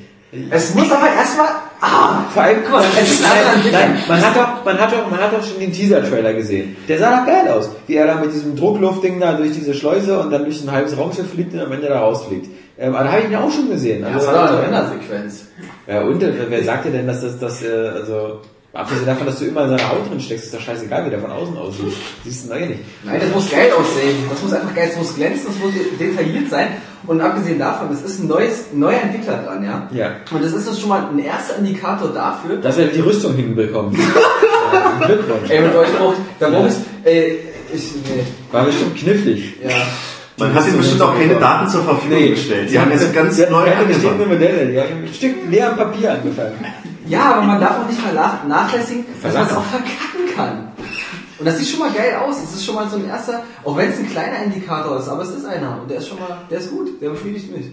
Es muss aber erstmal. Ah, Vor allem, guck mal, es ist nein, nein, man hat doch, man hat doch, man hat doch schon den Teaser-Trailer gesehen. Der sah doch geil aus. Wie er da mit diesem Druckluftding da durch diese Schleuse und dann durch ein halbes Raumschiff fliegt und am Ende da rausfliegt. Ähm, aber da habe ich ihn ja auch schon gesehen. Das Also, war doch eine Rendersequenz. ja, und äh, wer sagt dir denn, dass das, das, äh, also, abgesehen davon, dass du immer in seiner Haut drin steckst, ist doch scheißegal, wie der von außen aussieht. Siehst du, nein, nicht. Nein, das muss geil aussehen. Das muss einfach geil, es muss glänzen, es muss detailliert sein. Und abgesehen davon, es ist ein neues, neuer Entwickler dran, ja. Ja. Und das ist das schon mal ein erster Indikator dafür. Dass er die Rüstung hinbekommt. [LAUGHS] ja, Glückwunsch. Ey, mit euch brauche ich, da brauche ich, ey, ich, nee, War bestimmt knifflig. ja. Man hat ihnen bestimmt auch keine Daten zur Verfügung gestellt. Die haben jetzt ganz die hatten neu keine angefangen. Modelle. Die haben ein Stück leer am Papier angefangen. Ja, aber man darf auch nicht mal nach, nachlässigen, dass man es auch verkacken kann. Und das sieht schon mal geil aus. Es ist schon mal so ein erster, auch wenn es ein kleiner Indikator ist, aber es ist einer. Und der ist schon mal, der ist gut, der befriedigt mich.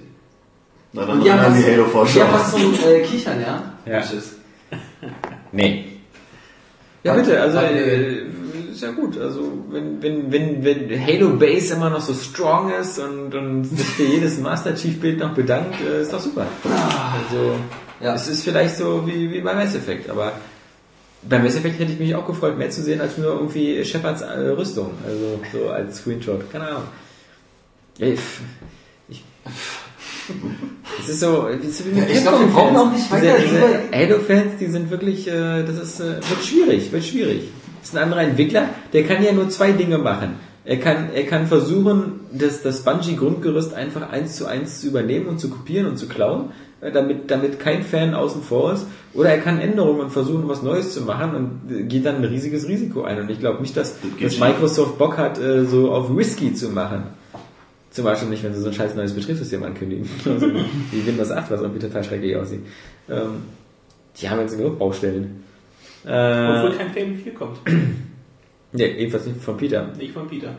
Na, dann Und haben fast, die Halo-Vorschau. haben fast so ein äh, Kichern, ja? Ja. Tschüss. Nee. Ja, bitte, also äh, ist ja gut. Also wenn, wenn, wenn, wenn Halo Base immer noch so strong ist und, und sich für jedes Master Chief Bild noch bedankt, äh, ist doch super. Also Ja. es ist vielleicht so wie, wie bei Mass Effect, aber beim Mass Effect hätte ich mich auch gefreut, mehr zu sehen als nur irgendwie Shepards äh, Rüstung, also so als Screenshot, keine Ahnung. Ich, ich, es ist so, ist Ja, ich glaub, wir brauchen auch nicht weiter Diese, Halo-Fans, die sind wirklich, äh, das ist, äh, wird schwierig, wird schwierig. Das ist ein anderer Entwickler, der kann ja nur zwei Dinge machen. Er kann, er kann versuchen, das, das Bungie-Grundgerüst einfach eins zu eins zu übernehmen und zu kopieren und zu klauen, damit, damit kein Fan außen vor ist. Oder er kann Änderungen und versuchen, was Neues zu machen und geht dann ein riesiges Risiko ein. Und ich glaube nicht, dass, dass. Microsoft Bock hat, äh, so auf Risky zu machen. Zum Beispiel nicht, wenn sie so ein scheiß neues Betriebssystem ankündigen. [LAUGHS] Also wie Windows 8, was irgendwie total schrecklich aussieht. Ähm, die haben jetzt genug Baustellen. Obwohl Äh, kein Fable 4 kommt. [CLEARS THROAT] ja, jedenfalls nicht von Peter. Nicht von Peter.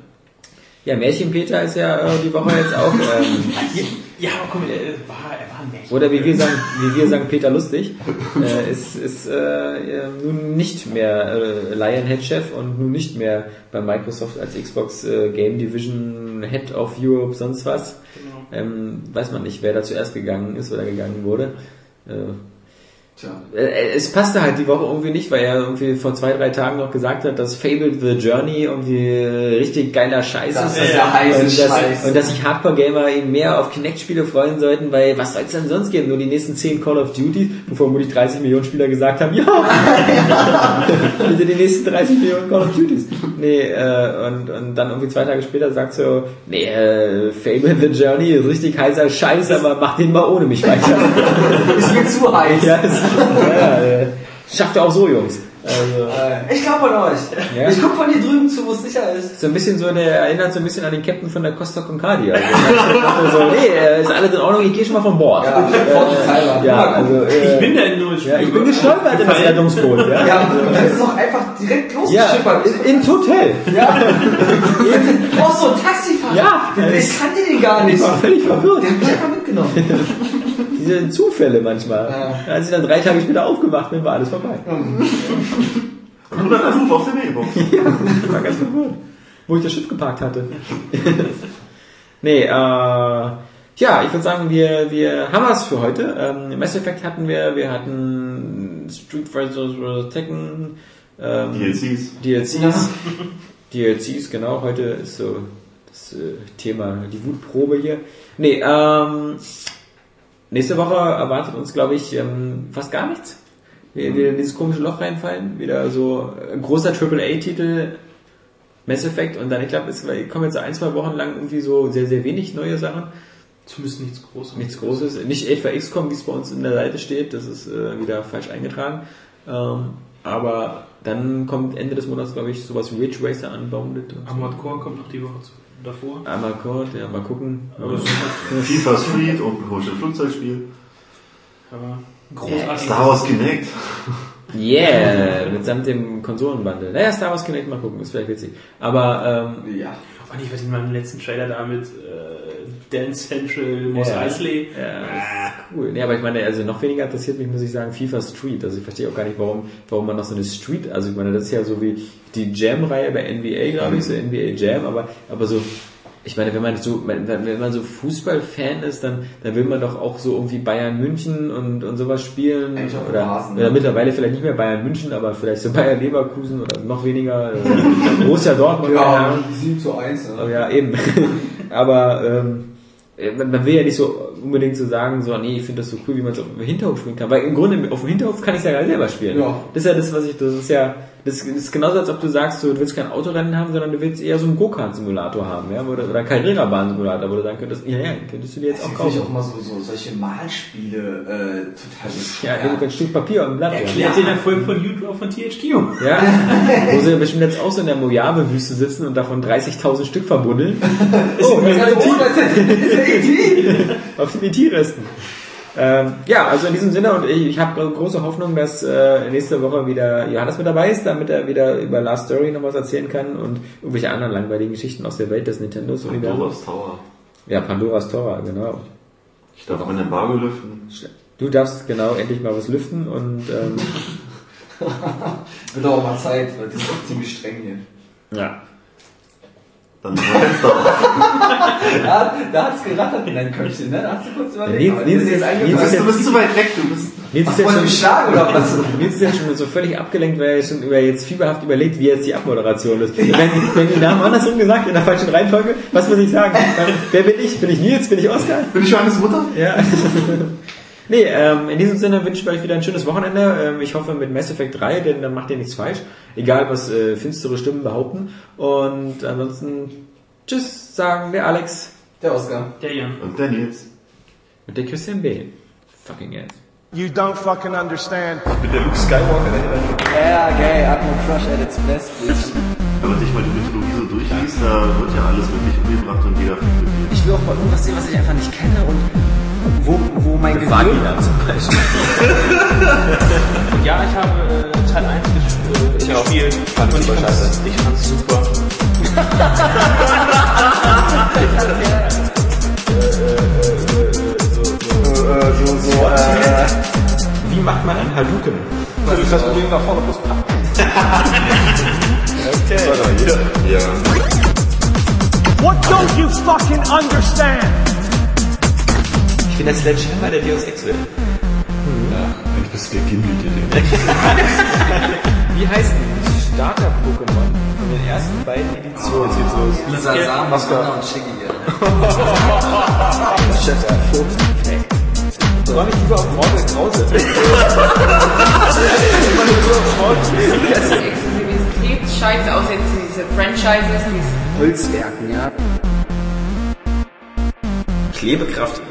Ja, Märchen Peter ist ja äh, die Woche jetzt auch, [LAUGHS] ähm, [LAUGHS] Ja, aber komm, er war, er war ein Märchen. oder wie wir sagen, wie wir sagen, Peter Lustig, äh, ist, ist äh, äh, nun nicht mehr äh, Lionhead-Chef und nun nicht mehr bei Microsoft als Xbox äh, Game Division Head of Europe, sonst was. Genau. Ähm, weiß man nicht, wer da zuerst gegangen ist oder gegangen wurde. Äh, Tja. Äh, Es passte halt die Woche irgendwie nicht, weil er irgendwie vor zwei, drei Tagen noch gesagt hat, dass Fable The Journey irgendwie richtig geiler Scheiß Das ist. heiße und, dass, Scheiß. und dass sich Hardcore-Gamer eben mehr auf Kinect-Spiele freuen sollten, weil was soll es denn sonst geben? Nur die nächsten 10 Call of Duty, wovor vermutlich 30 Millionen Spieler gesagt haben, ja, [LAUGHS] bitte die nächsten 30 Millionen Call of Duties. Nee, äh, und, und dann irgendwie zwei Tage später sagt so, nee, äh, Fable The Journey ist richtig heißer Scheiß, aber mach den mal ohne mich weiter. [LAUGHS] Ist mir zu heiß. Ja, ja, äh, schafft ihr auch so, Jungs. Also, Äh, Ich glaube an euch. Ja. Ich guck von hier drüben zu, wo es sicher ist. so ein bisschen so, der erinnert so ein bisschen an den Captain von der Costa Concordia. Also, so, [LAUGHS] nee, äh, ist alles in Ordnung, ich gehe schon mal von Bord. Ja, vorsichtshalber. ja, also, äh, Ich bin da nur ja, ich bin gestolpert in das Rettungsboot. Ja, Ja, und dann ist es auch einfach direkt ja losgeschippert. in- ins Hotel. Ja. Du brauchst so einen Taxifahrer. Ja. Ich kannte den gar nicht. Ich war völlig verwirrt. Der hat mich einfach mitgenommen. Diese Zufälle manchmal. Ja. Als ich dann drei Tage später aufgewacht bin, war alles vorbei. Und dann Anruf auf der Mailbox. [LAUGHS] Ich war ganz verwirrt, wo ich das Schiff geparkt hatte. [LAUGHS] nee, äh, ja, ich würde sagen, wir, wir haben was für heute. Ähm, Mass Effect hatten wir, wir hatten Street Fighter Tekken, ähm, DLCs. DLCs. [LAUGHS] DLCs, genau, heute ist so das äh, Thema, die Wutprobe hier. Nee, ähm, nächste Woche erwartet uns, glaube ich, ähm, fast gar nichts. Wir wieder in dieses komische Loch reinfallen, wieder so ein großer AAA-Titel, Mass Effect und dann, ich glaube, es kommen jetzt ein, zwei Wochen lang irgendwie so sehr, sehr wenig neue Sachen. Zumindest nichts Großes. Nichts Großes. Nicht etwa XCOM, wie es bei uns in der Seite steht, das ist äh, wieder falsch eingetragen. Ähm, aber dann kommt Ende des Monats, glaube ich, sowas wie Ridge Racer Unbounded. Armored Core kommt noch die Woche zu, davor. Einmal Code, ja, mal gucken. Aber es ist FIFA Street und ein komisches Flugzeugspiel. aber großartig. Star Wars Kinect. Yeah, mitsamt dem Konsolenbundle. Naja, Star Wars Kinect mal gucken, ist vielleicht witzig. Aber ähm, Ja. Und ich weiß nicht, meinem letzten Trailer da mit äh, Dance Central, Mos Ja. Eisley. Ja, ist cool. Nee, aber ich meine, also noch weniger interessiert mich, muss ich sagen, FIFA Street. Also ich verstehe auch gar nicht, warum, warum man noch so eine Street, also ich meine, das ist ja so wie die Jam-Reihe bei NBA, glaube ich, so NBA Jam, aber, aber so, ich meine, wenn man so, wenn, man so Fußballfan ist, dann, dann will man doch auch so irgendwie Bayern München und, und sowas spielen. Dem Oder, Rasen, oder ne? mittlerweile vielleicht nicht mehr Bayern München, aber vielleicht so Bayern Leverkusen oder noch weniger, äh, [LAUGHS] Borussia Dortmund. Ja, Ahnung. 7 zu 1. Oh, Ne? ja, eben. [LAUGHS] Aber ähm, äh, man man will ja nicht so unbedingt so sagen, so, nee, ich finde das so cool, wie man es auf dem Hinterhof spielen kann. Weil im Grunde auf dem Hinterhof kann ich es ja gar selber spielen. Ja. Das ist ja das, was ich, das ist ja, das ist genauso, als ob du sagst, so, du willst kein Autorennen haben, sondern du willst eher so einen Go-Kart-Simulator haben, ja, oder, oder einen Carrera-Bahn-Simulator, wo du sagen könntest, ja, ja, könntest du dir jetzt auch Das finde ich auch kaufen. immer so, so solche Malspiele äh, total Ja, eben ein Stück Papier und ein Blatt. Erklärt in der Folge von YouTube von THQ. Ja, [LAUGHS] wo sie bestimmt jetzt auch so in der Mojave-Wüste sitzen und davon 30.000 Stück verbuddeln. Oh, Das ist ja das ist ja E.T. auf den IT-Resten. Ähm, ja, also in diesem Sinne und ich, ich habe große Hoffnung, dass äh, nächste Woche wieder Johannes mit dabei ist, damit er wieder über Last Story noch was erzählen kann und irgendwelche anderen langweiligen Geschichten aus der Welt des Nintendos. Pandoras Tower. Ja, Pandoras Tor, genau. Ich darf mein Embargo lüften. Du darfst genau endlich mal was lüften und ähm, [LAUGHS] Wird auch mal Zeit, weil das ist auch ziemlich streng hier. ja. Dann ist mein Fenster auf. Da, [LAUGHS] da hat's gerattert in dein Köpfchen, ne? Da hast du kurz überlegt. Nils- aber Nils. Nils ist Du bist zu weit weg, du bist. Nils ist, jetzt schon, schlagen oder was? Nils ist jetzt schon so völlig abgelenkt, weil er schon über jetzt fieberhaft überlegt, wie jetzt die Abmoderation ist. Wenn, wenn die Namen andersrum gesagt, in der falschen Reihenfolge, was muss ich sagen? Wer bin ich? Bin ich Nils? Bin ich Oskar? Bin ich Johannes Mutter? Ja. [LAUGHS] nee, ähm, in diesem Sinne wünsche ich euch wieder ein schönes Wochenende. Ähm, ich hoffe mit Mass Effect 3, denn dann macht ihr nichts falsch. Egal, was äh, finstere Stimmen behaupten. Und ansonsten, tschüss, sagen der Alex Der Oscar. Der Jan. Und der Nils. und der Christian Bale. Fucking ass. You don't fucking understand. Ich bin der Luke Skywalker, Ja, gay, Atmo Crush at its best, bitch. Wenn man sich mal die Mythologie so durchliest, da wird ja alles wirklich umgebracht und jeder Ich will auch mal irgendwas sehen, was ich einfach nicht kenne und wo, wo mein Gehirn... Vagina zum Beispiel. Ja, ich habe äh, Teil 1 ges äh, gespielt. Fand und ich super fand's, scheiße. ich super. Äh, so, so, äh, Wie macht man einen Hadouken? Also das Problem nach vorne plus packen. Ja. What don't you fucking understand? Ich bin der Sledgehammer der Deus Ex will. Ich bist der Gimli, der [LAUGHS] Wie heißt denn Starter-Pokémon von den ersten beiden Editionen? Jetzt geht's los. Lisa Sam, Mascara und Shiggy. Soll [LAUGHS] ich lieber auf Mortal Krause? [LAUGHS] Exklusivität scheiße aus jetzt diese Franchises, diese Holzwerken, ja. Klebekraft